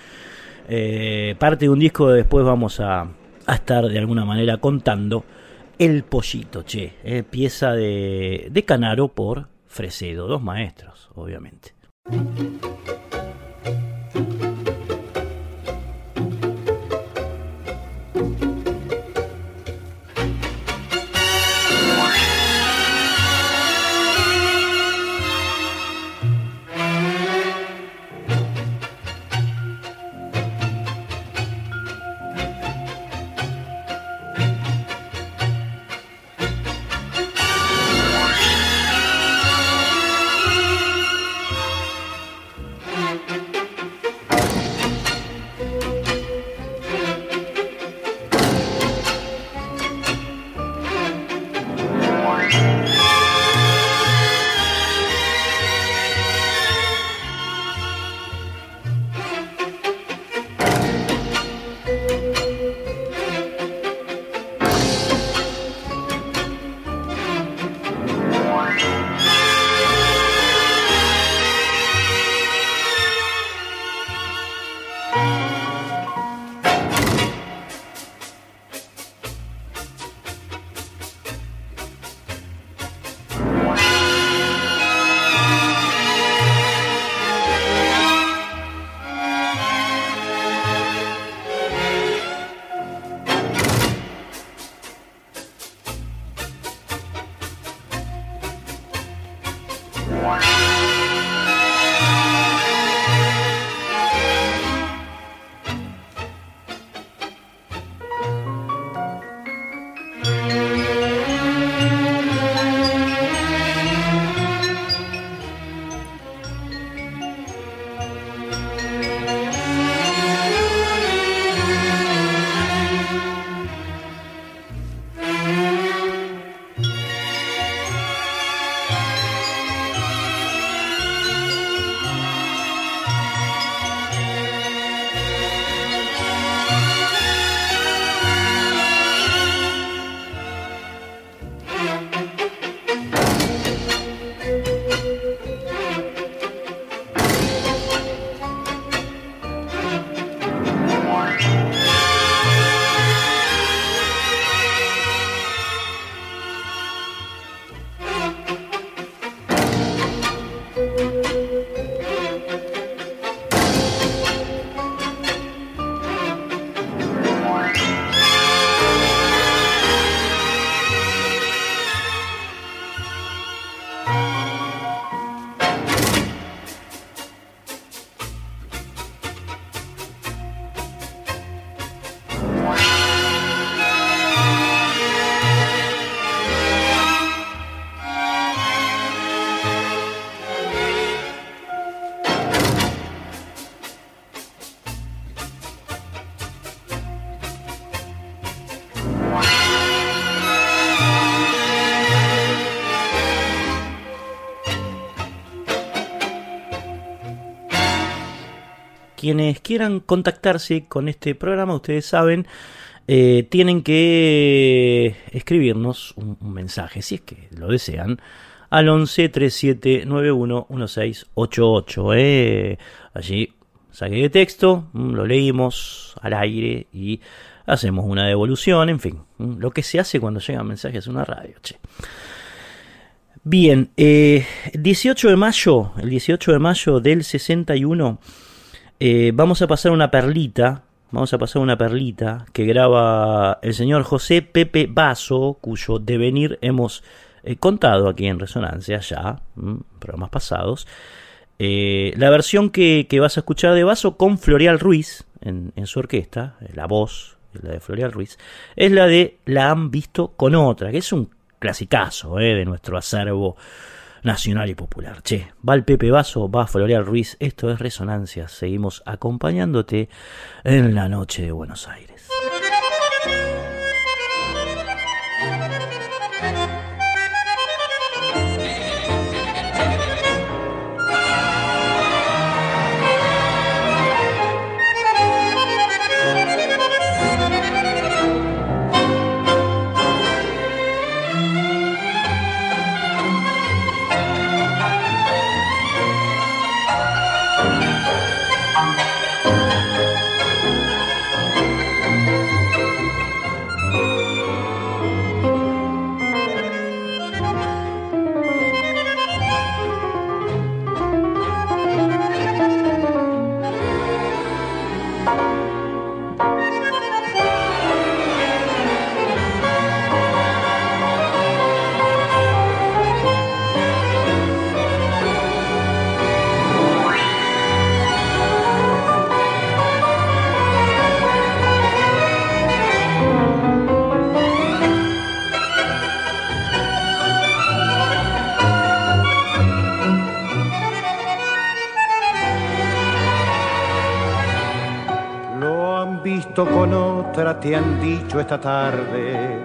Eh, parte de un disco que después vamos a, estar de alguna manera contando. El Pollito, che, eh, pieza de, de Canaro por Fresedo, dos maestros, obviamente. Quienes quieran contactarse con este programa, ustedes saben, eh, tienen que escribirnos un, mensaje, si es que lo desean, al 11 37 91 1688. Eh. Allí saque de texto, mm, lo leímos al aire y hacemos una devolución, en fin, mm, lo que se hace cuando llegan mensajes a una radio. Bien, eh, 18 de mayo, el 18 de mayo del 61, eh, vamos a pasar una perlita, vamos a pasar una perlita que graba el señor José Pepe Basso, cuyo devenir hemos eh, contado aquí en Resonancia ya, mm, programas pasados. Eh, la versión que, vas a escuchar de Basso con Florial Ruiz en, su orquesta, la voz, la de Florial Ruiz, es la de La han visto con otra, que es un clasicazo de nuestro acervo nacional y popular. Che, va el Pepe Vaso, va Florial Ruiz, esto es Resonancia, seguimos acompañándote en la noche de Buenos Aires. Te han dicho esta tarde.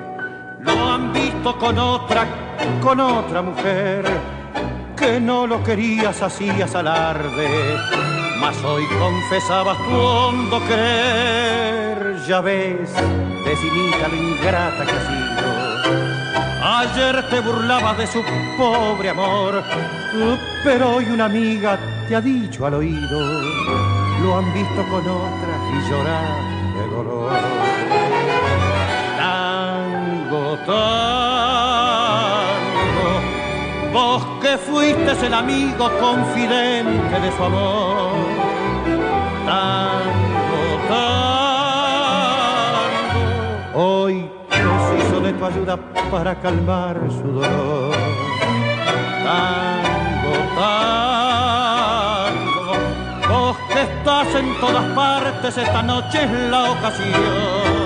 Lo han visto con otra, con otra mujer. Que no lo querías, hacías alarde. Mas hoy confesabas tu hondo creer. Ya ves, definita lo ingrata que ha sido. Ayer te burlabas de su pobre amor, pero hoy una amiga te ha dicho al oído, lo han visto con otra y llorar dolor. Tango, vos que fuiste el amigo confidente de su amor. Tango, tango, hoy preciso de tu ayuda para calmar su dolor. Tango, tango estás en todas partes, esta noche es la ocasión.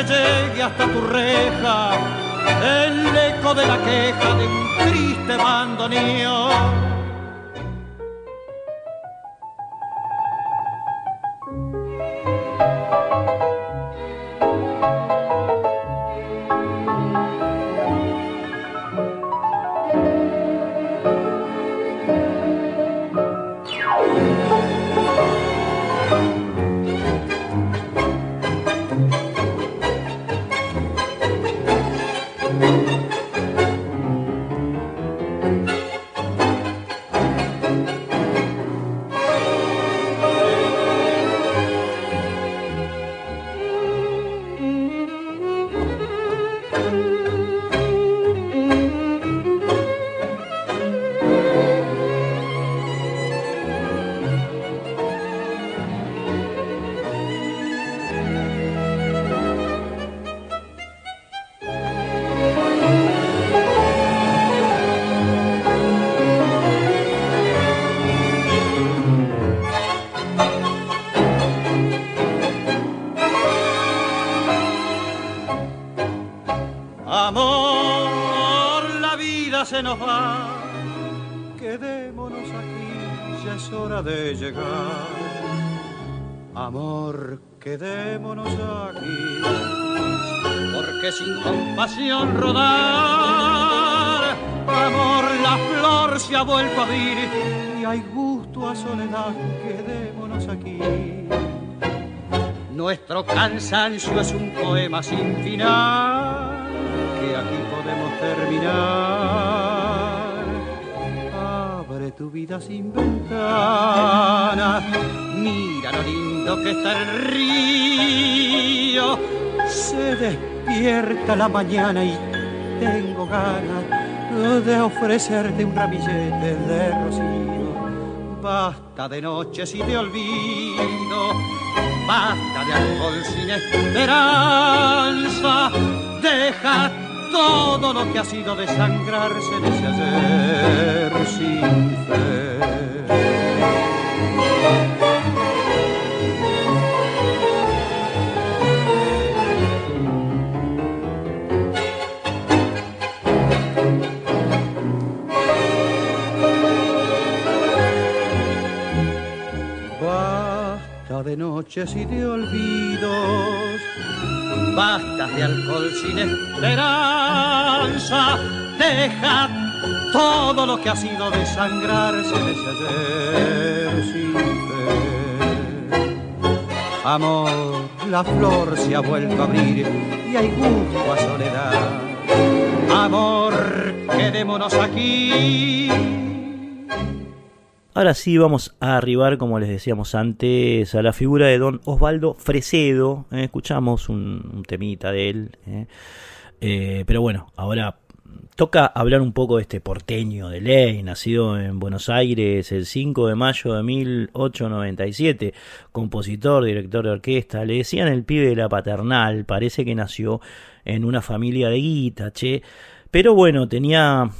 Llegue hasta tu reja el eco de la queja de un triste bandoneón quedémonos cansancio es un poema sin final, que aquí podemos terminar. Abre tu vida sin ventana, mira lo lindo que está el río. Se despierta la mañana y tengo ganas de ofrecerte un ramillete de rocío. Basta de noches y te olvido, basta de sin esperanza. Deja todo lo que ha sido desangrarse en ese ayer sin fe. De noches y de olvidos, basta de alcohol sin esperanza, deja todo lo que ha sido desangrarse ese ayer. Amor, la flor se ha vuelto a abrir y hay gusto a soledad. Amor, quedémonos aquí Ahora sí vamos a arribar, como les decíamos antes, a la figura de don Osvaldo Fresedo. ¿eh? escuchamos un, temita de él. ¿eh? Eh, pero bueno, ahora toca hablar un poco de este porteño de ley, nacido en Buenos Aires el 5 de mayo de 1897, compositor, director de orquesta. Le decían el pibe de la paternal, parece que nació en una familia de guita, che. Pero bueno, tenía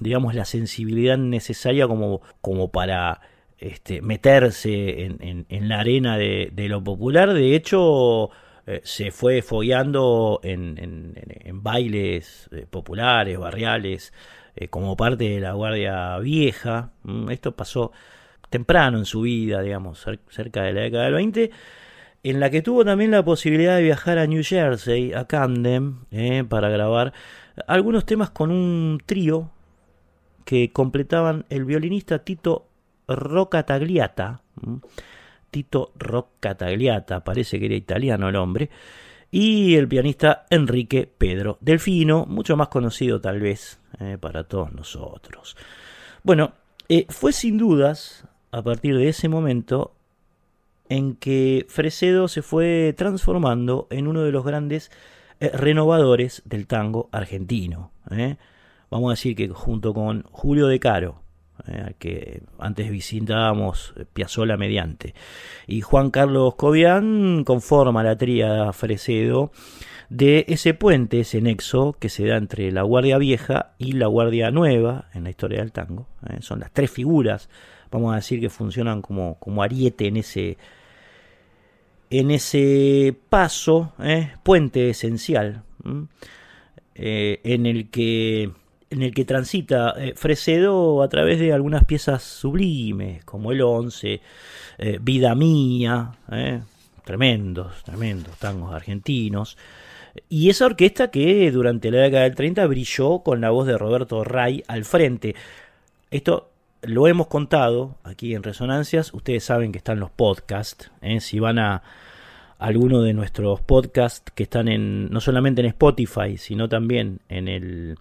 digamos, la sensibilidad necesaria como, como para este, meterse en, en, la arena de, lo popular. De hecho, eh, se fue fogueando en, en bailes eh, populares, barriales, eh, como parte de la Guardia Vieja. Mm, esto pasó temprano en su vida, digamos, cerca de la década del 20 en la que tuvo también la posibilidad de viajar a New Jersey, a Camden, para grabar algunos temas con un trío que completaban el violinista Tito Roccatagliata. Tito Roccatagliata, parece que era italiano el hombre. Y el pianista Enrique Pedro Delfino, mucho más conocido tal vez eh, para todos nosotros. Bueno, eh, fue sin dudas a partir de ese momento en que Fresedo se fue transformando en uno de los grandes eh, renovadores del tango argentino vamos a decir que junto con Julio De Caro, eh, que antes visitábamos Piazzola mediante, y Juan Carlos Cobian conforma la tríada Fresedo de ese puente, ese nexo que se da entre la Guardia Vieja y la Guardia Nueva en la historia del tango. Eh. son las tres figuras, vamos a decir que funcionan como, como ariete en ese, en ese paso, eh, puente esencial, en el que en el que transita eh, Fresedo a través de algunas piezas sublimes, como el Once, eh, Vida Mía, eh, tremendos, tremendos tangos argentinos. Y esa orquesta que durante la década del 30 brilló con la voz de Roberto Ray al frente. Esto lo hemos contado aquí en Resonancias. Ustedes saben que están los podcasts. Si van a alguno de nuestros podcasts que están en no solamente en Spotify, sino también en el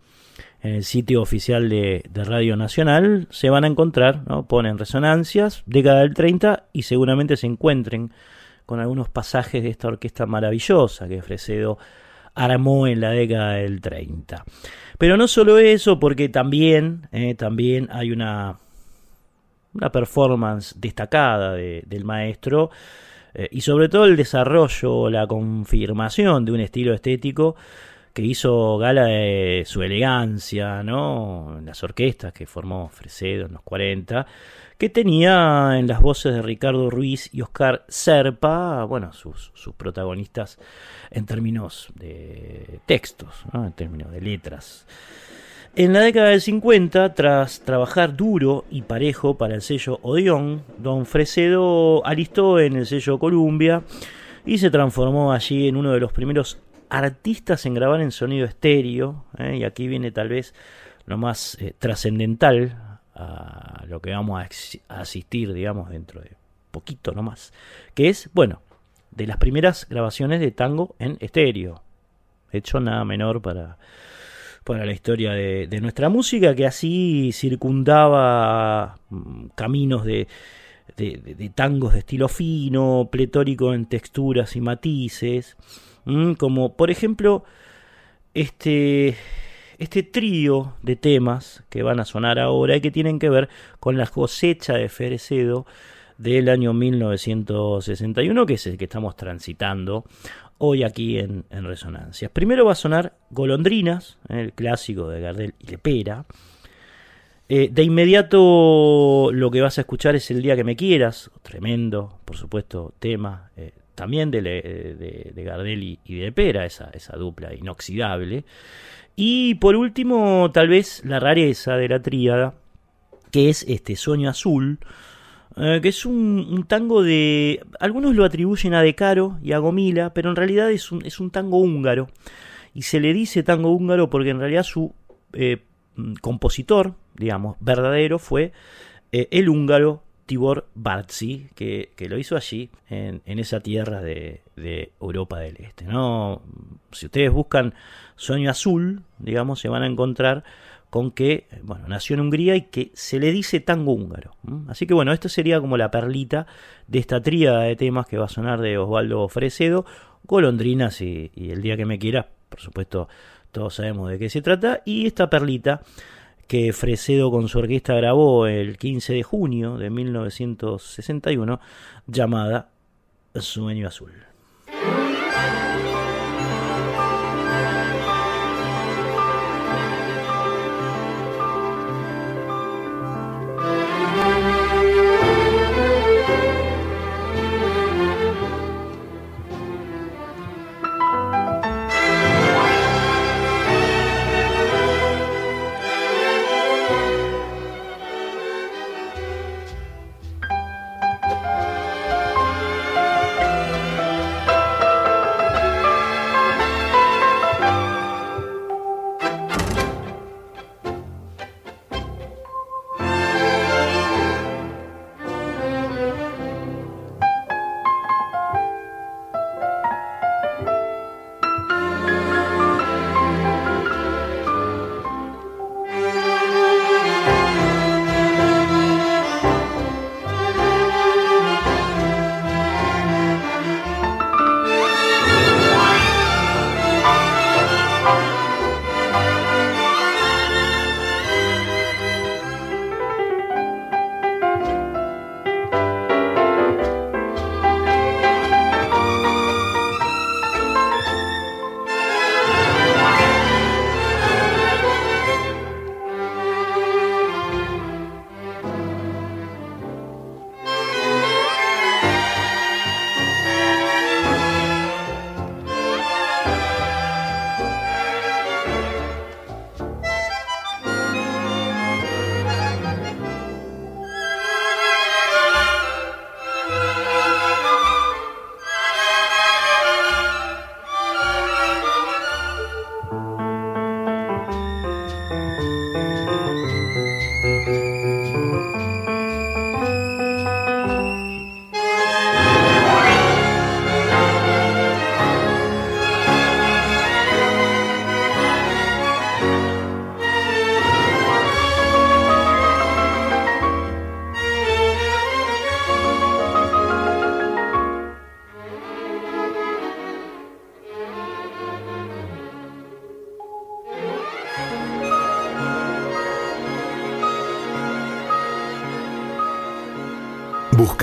en el sitio oficial de, Radio Nacional, se van a encontrar, ¿no? ponen resonancias, década del 30 y seguramente se encuentren con algunos pasajes de esta orquesta maravillosa que Fresedo armó en la década del 30. Pero no solo eso, porque también, eh, también hay una, una performance destacada del maestro eh, y sobre todo el desarrollo, la confirmación de un estilo estético que hizo gala de su elegancia, ¿no? En las orquestas que formó Fresedo en los 40, que tenía en las voces de Ricardo Ruiz y Oscar Serpa, bueno, sus, sus protagonistas en términos de textos, en términos de letras. En la década del 50, tras trabajar duro y parejo para el sello Odeón, don Fresedo alistó en el sello Columbia y se transformó allí en uno de los primeros artistas en grabar en sonido estéreo, ¿eh? y aquí viene tal vez lo más eh, trascendental a lo que vamos a, asistir, digamos, dentro de poquito nomás, que es, bueno, de las primeras grabaciones de tango en estéreo, hecho nada menor para, para la historia de, nuestra música, que así circundaba mm, caminos de, de, tangos de estilo fino, pletórico en texturas y matices, como por ejemplo este este trío de temas que van a sonar ahora y que tienen que ver con la cosecha de Ferecedo del año 1961, que es el que estamos transitando hoy aquí en, Resonancias. Primero va a sonar Golondrinas, el clásico de Gardel y Lepera. Eh, de inmediato lo que vas a escuchar es El día que me quieras, tremendo, por supuesto, tema eh, también de, de, Gardel y, de Lepera, esa, esa dupla inoxidable. Y por último, tal vez la rareza de la tríada, que es este Sueño Azul, eh, que es un, tango de... Algunos lo atribuyen a De Caro y a Gomila, pero en realidad es un, es un tango húngaro. Y se le dice tango húngaro porque en realidad su eh, compositor, digamos, verdadero fue eh, el húngaro Tibor Bartzi, que, lo hizo allí, en, esa tierra de, Europa del Este. ¿no? Si ustedes buscan Sueño Azul, digamos, se van a encontrar con que, bueno, nació en Hungría y que se le dice tango húngaro. Así que bueno, esto sería como la perlita de esta tríada de temas que va a sonar de Osvaldo Fresedo, Golondrinas y, y El día que me quiera, por supuesto, todos sabemos de qué se trata, y esta perlita que Fresedo con su orquesta grabó el 15 de junio de 1961, llamada Sueño Azul.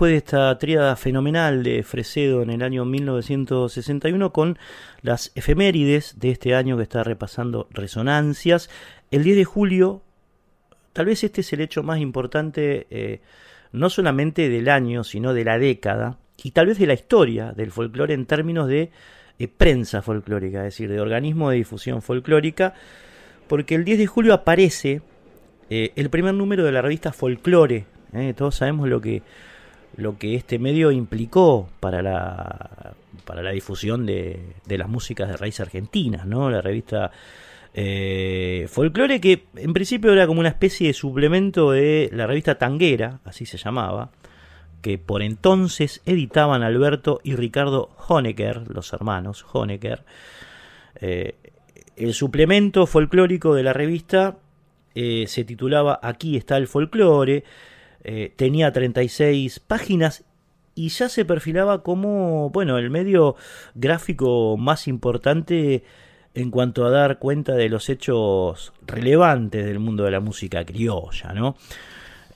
Después de esta tríada fenomenal de Fresedo en el año 1961 con las efemérides de este año que está repasando resonancias. El 10 de julio, tal vez este es el hecho más importante, eh, no solamente del año, sino de la década, y tal vez de la historia del folclore en términos de eh, prensa folclórica, es decir, de organismo de difusión folclórica, porque el 10 de julio aparece eh, el primer número de la revista Folklore ¿eh? Todos sabemos lo que, lo que este medio implicó para la, para la difusión de, de las músicas de raíz argentinas, ¿no? La revista eh, Folklore, que en principio era como una especie de suplemento de la revista Tanguera, así se llamaba, que por entonces editaban Alberto y Ricardo Honecker, los hermanos Honecker. Eh, el suplemento folclórico de la revista eh, se titulaba Aquí está el folclore, eh, tenía 36 páginas y ya se perfilaba como, bueno, el medio gráfico más importante en cuanto a dar cuenta de los hechos relevantes del mundo de la música criolla, ¿no?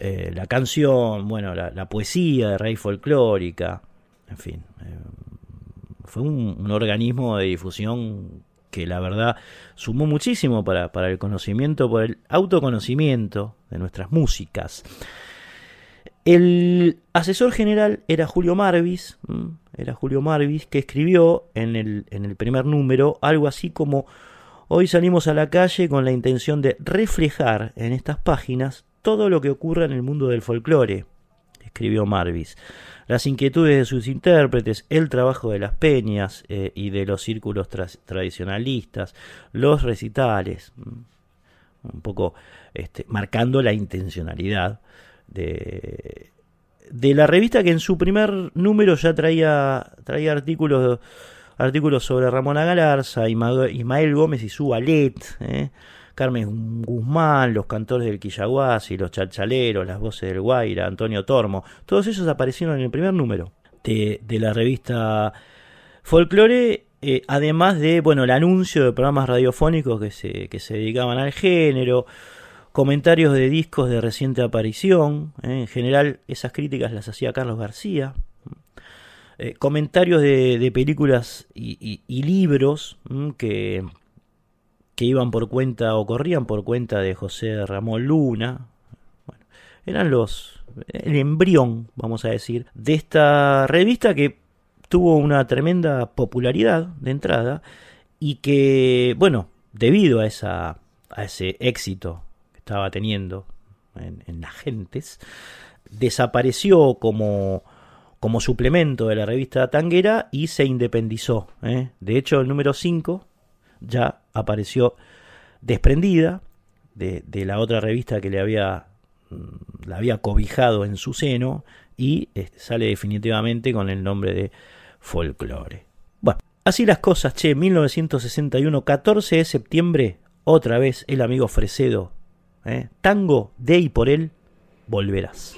Eh, la canción, bueno, la, poesía de raíz folclórica, en fin, eh, fue un, organismo de difusión que la verdad sumó muchísimo para, para el conocimiento, por el autoconocimiento de nuestras músicas. El asesor general era Julio Marvis, era Julio Marvis, que escribió en el, en el primer número algo así como Hoy salimos a la calle con la intención de reflejar en estas páginas todo lo que ocurre en el mundo del folclore, escribió Marvis. Las inquietudes de sus intérpretes, el trabajo de las peñas eh, y de los círculos tradicionalistas, los recitales, un poco este, marcando la intencionalidad de, de la revista que en su primer número ya traía, traía artículos, artículos sobre Ramona Galarza, Ismael Gómez y su ballet, ¿eh? Carmen Guzmán, los cantores del Quillaguasi, los chalchaleros, las voces del Guaira, Antonio Tormo, todos ellos aparecieron en el primer número de, la revista Folklore, eh, además de bueno el anuncio de programas radiofónicos que se, que se dedicaban al género, comentarios de discos de reciente aparición, ¿eh? en general esas críticas las hacía Carlos García, eh, comentarios de, películas y, libros que, que, iban por cuenta o corrían por cuenta de José Ramón Luna, eran los el embrión, vamos a decir, de esta revista que tuvo una tremenda popularidad de entrada y que, bueno, debido a, esa, a ese éxito estaba teniendo en, las gentes, desapareció como, como suplemento de la revista Tanguera y se independizó. ¿eh? De hecho, el número 5 ya apareció desprendida de, de, la otra revista que le había, mm, la había cobijado en su seno y este, sale definitivamente con el nombre de Folklore. Bueno, así las cosas, che, 1961, 14 de septiembre, otra vez el amigo Fresedo, ¿eh? tango de y por él, volverás.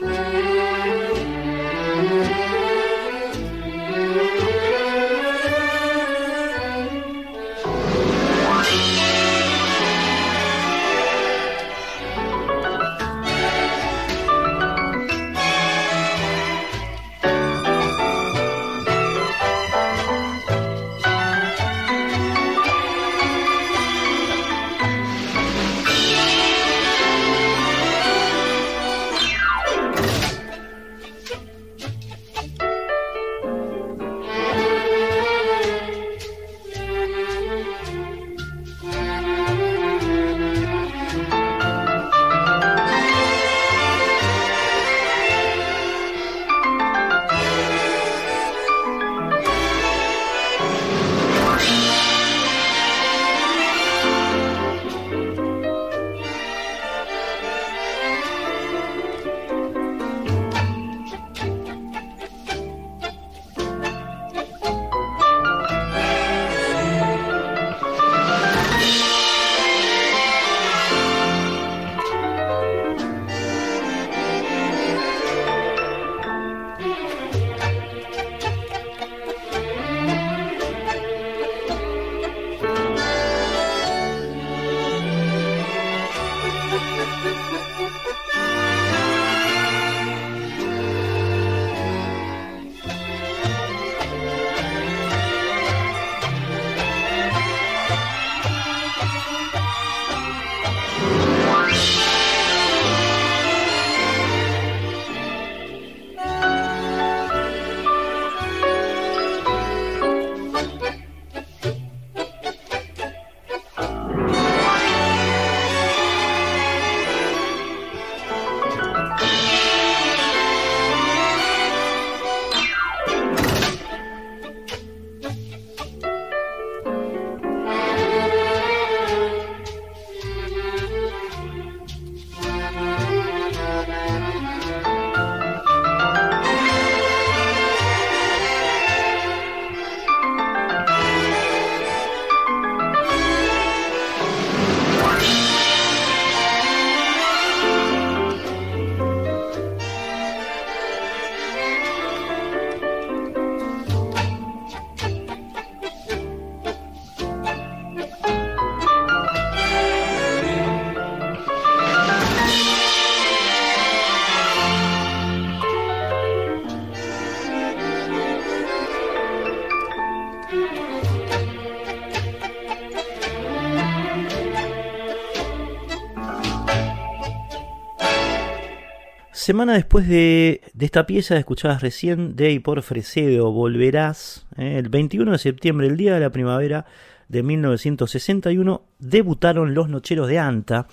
Semana después de, esta pieza escuchadas recién de y por Fresedo, Volverás, eh, el 21 de septiembre, el día de la primavera de 1961, debutaron Los Nocheros de Anta,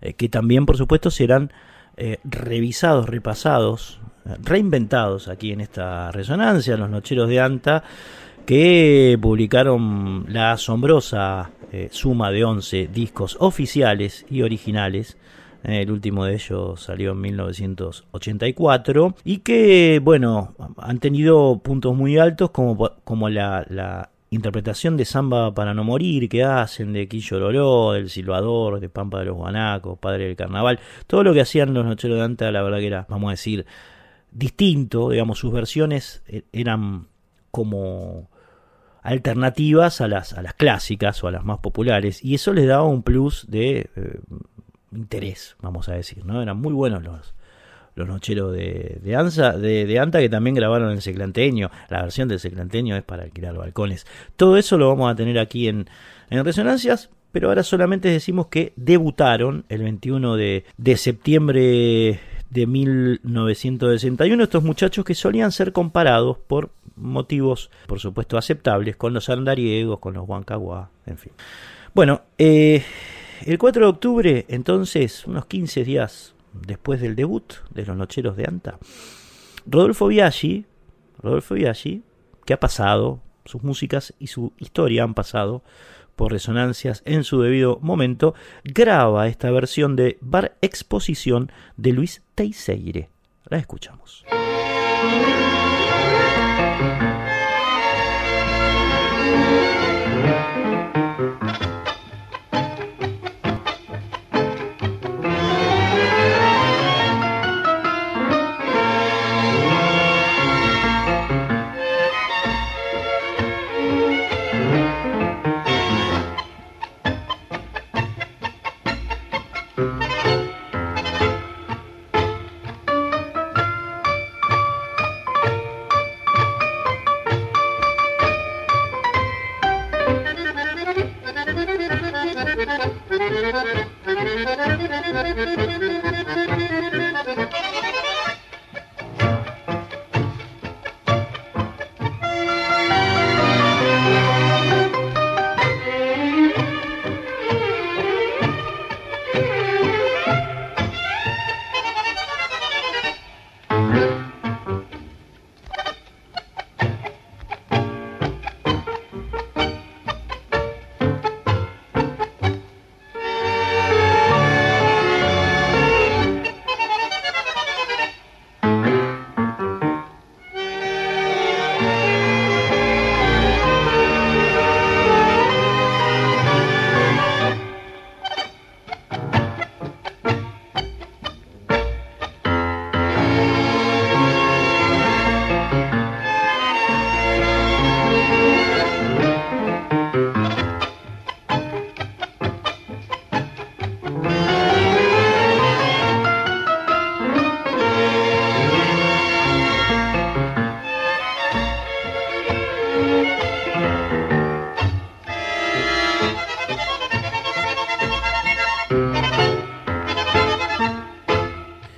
eh, que también por supuesto serán eh, revisados, repasados, reinventados aquí en esta resonancia, Los Nocheros de Anta, que publicaron la asombrosa suma de 11 discos oficiales y originales el último de ellos salió en 1984, y que, bueno, han tenido puntos muy altos como, como la, interpretación de Samba para no morir que hacen de Quillo Loró, del Silvador, de Pampa de los Guanacos, Padre del Carnaval, todo lo que hacían los Nocheros de Anta, la verdad que era, vamos a decir, distinto, digamos, sus versiones eh, eran como alternativas a las, a las clásicas o a las más populares, y eso les daba un plus de... Eh, interés, vamos a decir, ¿no? Eran muy buenos los, los nocheros de, de, Anza, de, Anta que también grabaron en Seclanteño. La versión del Seclanteño es para alquilar balcones. Todo eso lo vamos a tener aquí en, en Resonancias, pero ahora solamente decimos que debutaron el 21 de, de septiembre de 1961 estos muchachos que solían ser comparados por motivos, por supuesto, aceptables con los andariegos, con los huancaguá, en fin. Bueno, eh, el 4 de octubre, entonces, unos 15 días después del debut de los Nocheros de Anta, Rodolfo Biaggi, Rodolfo Biaggi, que ha pasado, sus músicas y su historia han pasado por resonancias en su debido momento, graba esta versión de Bar Exposición de Luis Teixeire. La escuchamos.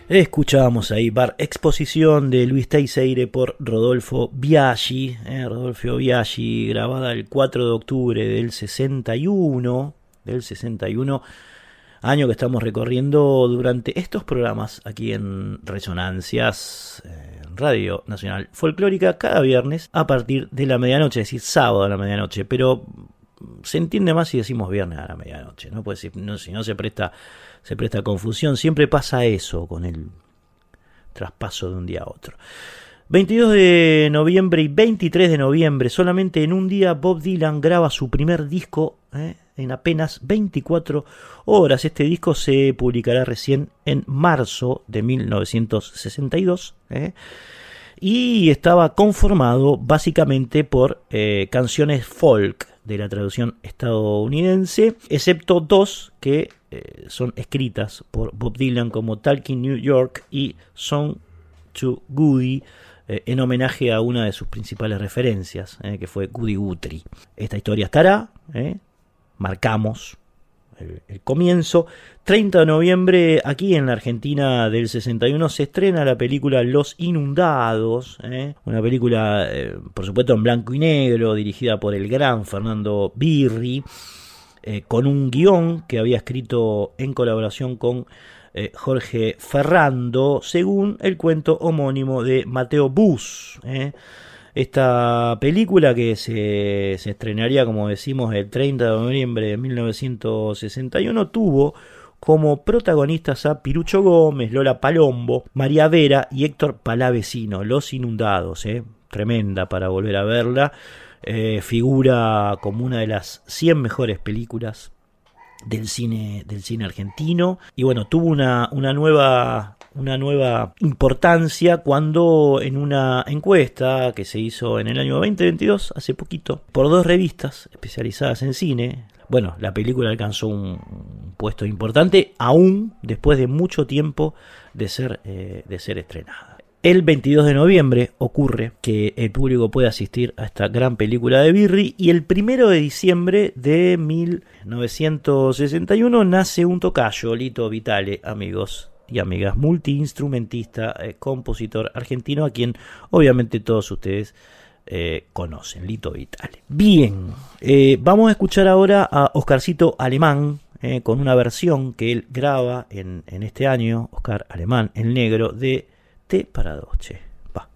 Escuchábamos ahí Bar Exposición de Luis Teixeire por Rodolfo Biaggi, eh, Rodolfo Biaggi, grabada el 4 de octubre del 61, del 61, año que estamos recorriendo durante estos programas aquí en Resonancias, eh, Radio Nacional Folclórica, cada viernes a partir de la medianoche, es decir, sábado a la medianoche, pero se entiende más si decimos viernes a la medianoche, ¿no? Pues si si no se presta se presta confusión. Siempre pasa eso con el traspaso de un día a otro. 22 de noviembre y 23 de noviembre, solamente en un día Bob Dylan graba su primer disco ¿eh? en apenas 24 horas. Este disco se publicará recién en marzo de 1962 ¿eh? y estaba conformado básicamente por eh, canciones folk de la traducción estadounidense, excepto dos que eh, son escritas por Bob Dylan como Talking New York y Song to Goody eh, en homenaje a una de sus principales referencias, eh, que fue Goody Guthrie. Esta historia estará, marcamos el, comienzo. 30 de noviembre, aquí en la Argentina del 61, se estrena la película Los Inundados, una película, por supuesto, en blanco y negro, dirigida por el gran Fernando Birri. Eh, con un guion que había escrito en colaboración con eh, Jorge Ferrando, según el cuento homónimo de Mateo Bus. Eh. Esta película que se, se, estrenaría, como decimos, el 30 de noviembre de 1961, tuvo como protagonistas a Pirucho Gómez, Lola Palombo, María Vera y Héctor Palavecino, Los Inundados. Tremenda para volver a verla. Eh, figura como una de las 100 mejores películas del cine, del cine argentino. Y bueno, tuvo una, una nueva una nueva importancia cuando en una encuesta que se hizo en el año 2022, hace poquito, por dos revistas especializadas en cine, bueno, la película alcanzó un puesto importante aún después de mucho tiempo de ser, eh, de ser estrenada. El 22 de noviembre ocurre que el público puede asistir a esta gran película de Birri y el 1 de diciembre de 1961 nace un tocayo, Lito Vitale, amigos y amigas, multiinstrumentista, eh, compositor argentino, a quien obviamente todos ustedes eh, conocen, Lito Vitale. Bien, eh, vamos a escuchar ahora a Oscarcito Alemán eh, con una versión que él graba en, en, este año, Oscar Alemán, el negro, de T para Doche. Va.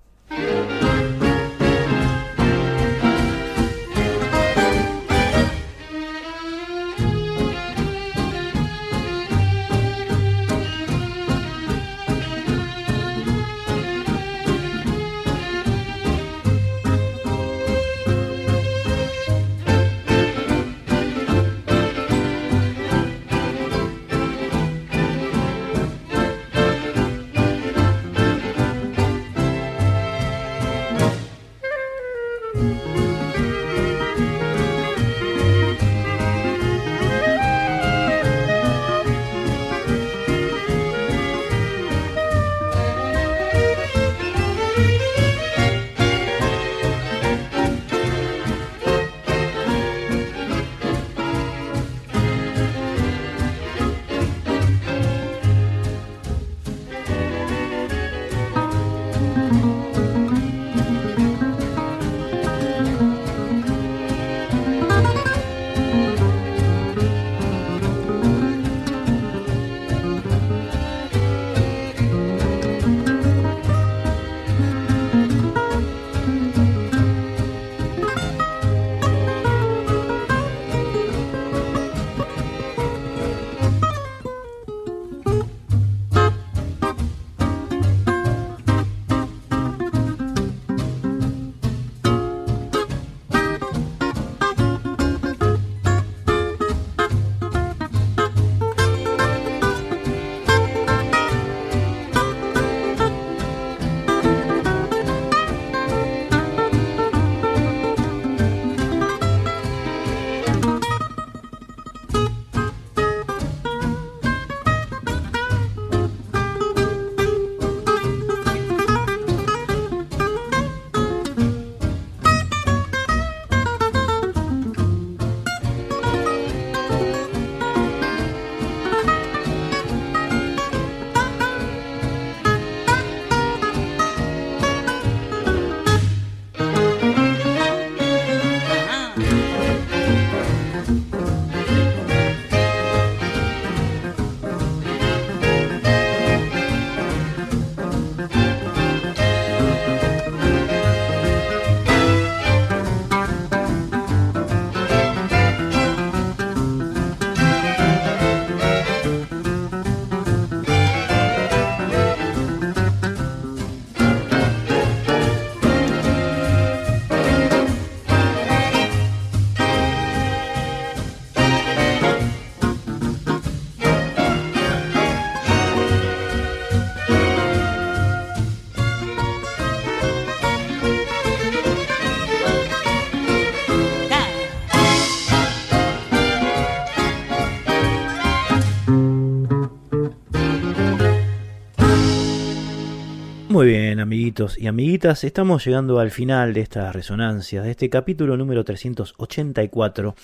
Muy bien, amiguitos y amiguitas, estamos llegando al final de esta resonancia, de este capítulo número 384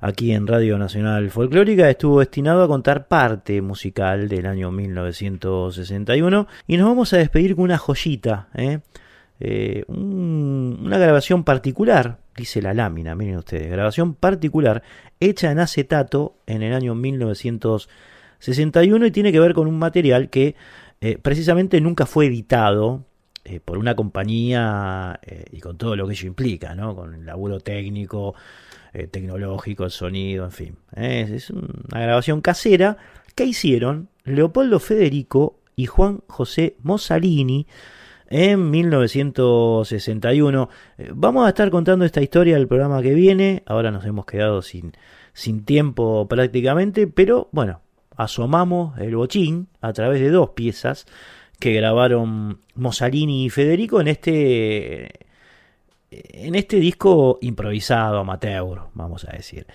aquí en Radio Nacional Folclórica. Estuvo destinado a contar parte musical del año 1961 y nos vamos a despedir con una joyita, ¿eh? Eh, un, una grabación particular, dice la lámina, miren ustedes, grabación particular hecha en acetato en el año 1961 y tiene que ver con un material que eh, precisamente nunca fue editado eh, por una compañía eh, y con todo lo que ello implica, ¿no? con el laburo técnico, tecnológico, el sonido, en fin. es una grabación casera que hicieron Leopoldo Federico y Juan José Mossalini en 1961. vamos a estar contando esta historia del programa que viene, ahora nos hemos quedado sin, sin tiempo prácticamente, pero bueno, asomamos el bochín a través de dos piezas que grabaron Mossalini y Federico en este en este disco improvisado amateur, vamos a decir.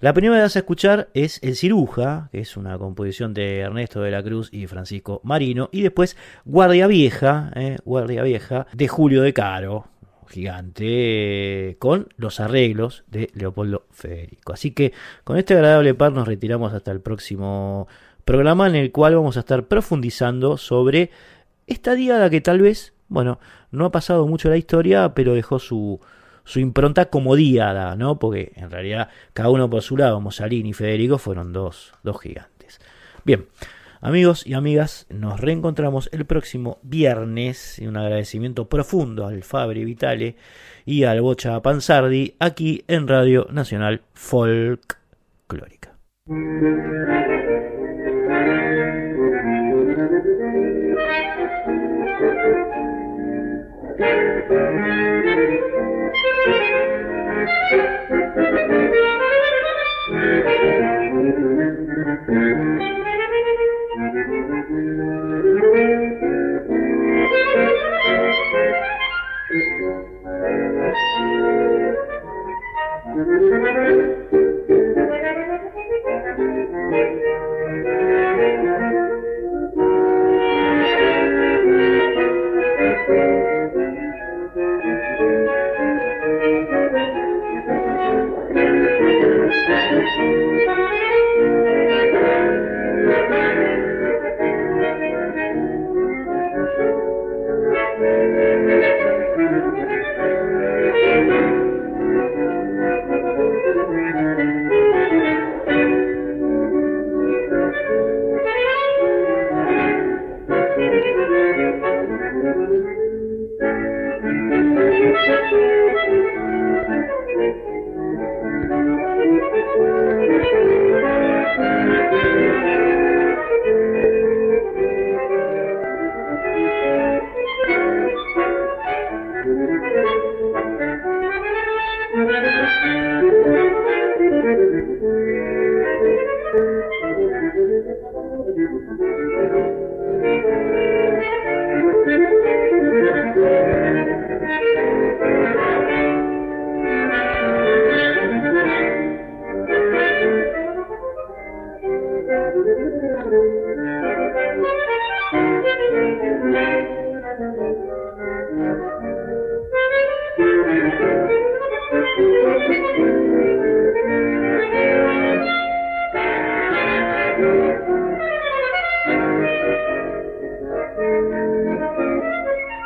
La primera que vas a escuchar es El Ciruja, que es una composición de Ernesto de la Cruz y Francisco Marino, y después Guardia Vieja, eh, Guardia Vieja de Julio de Caro, gigante con los arreglos de Leopoldo Federico. Así que con este agradable par nos retiramos hasta el próximo programa en el cual vamos a estar profundizando sobre esta diada que tal vez bueno, no ha pasado mucho la historia, pero dejó su, su impronta como diada, ¿no? Porque en realidad cada uno por su lado, Mussolini y Federico fueron dos, dos gigantes. Bien, amigos y amigas, nos reencontramos el próximo viernes. Y un agradecimiento profundo al Fabri Vitale y al Bocha Panzardi aquí en Radio Nacional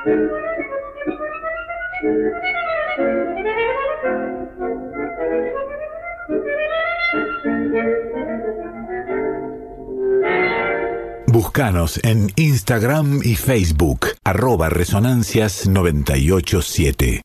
Folklórica. en Instagram y Facebook, arroba resonancias 987.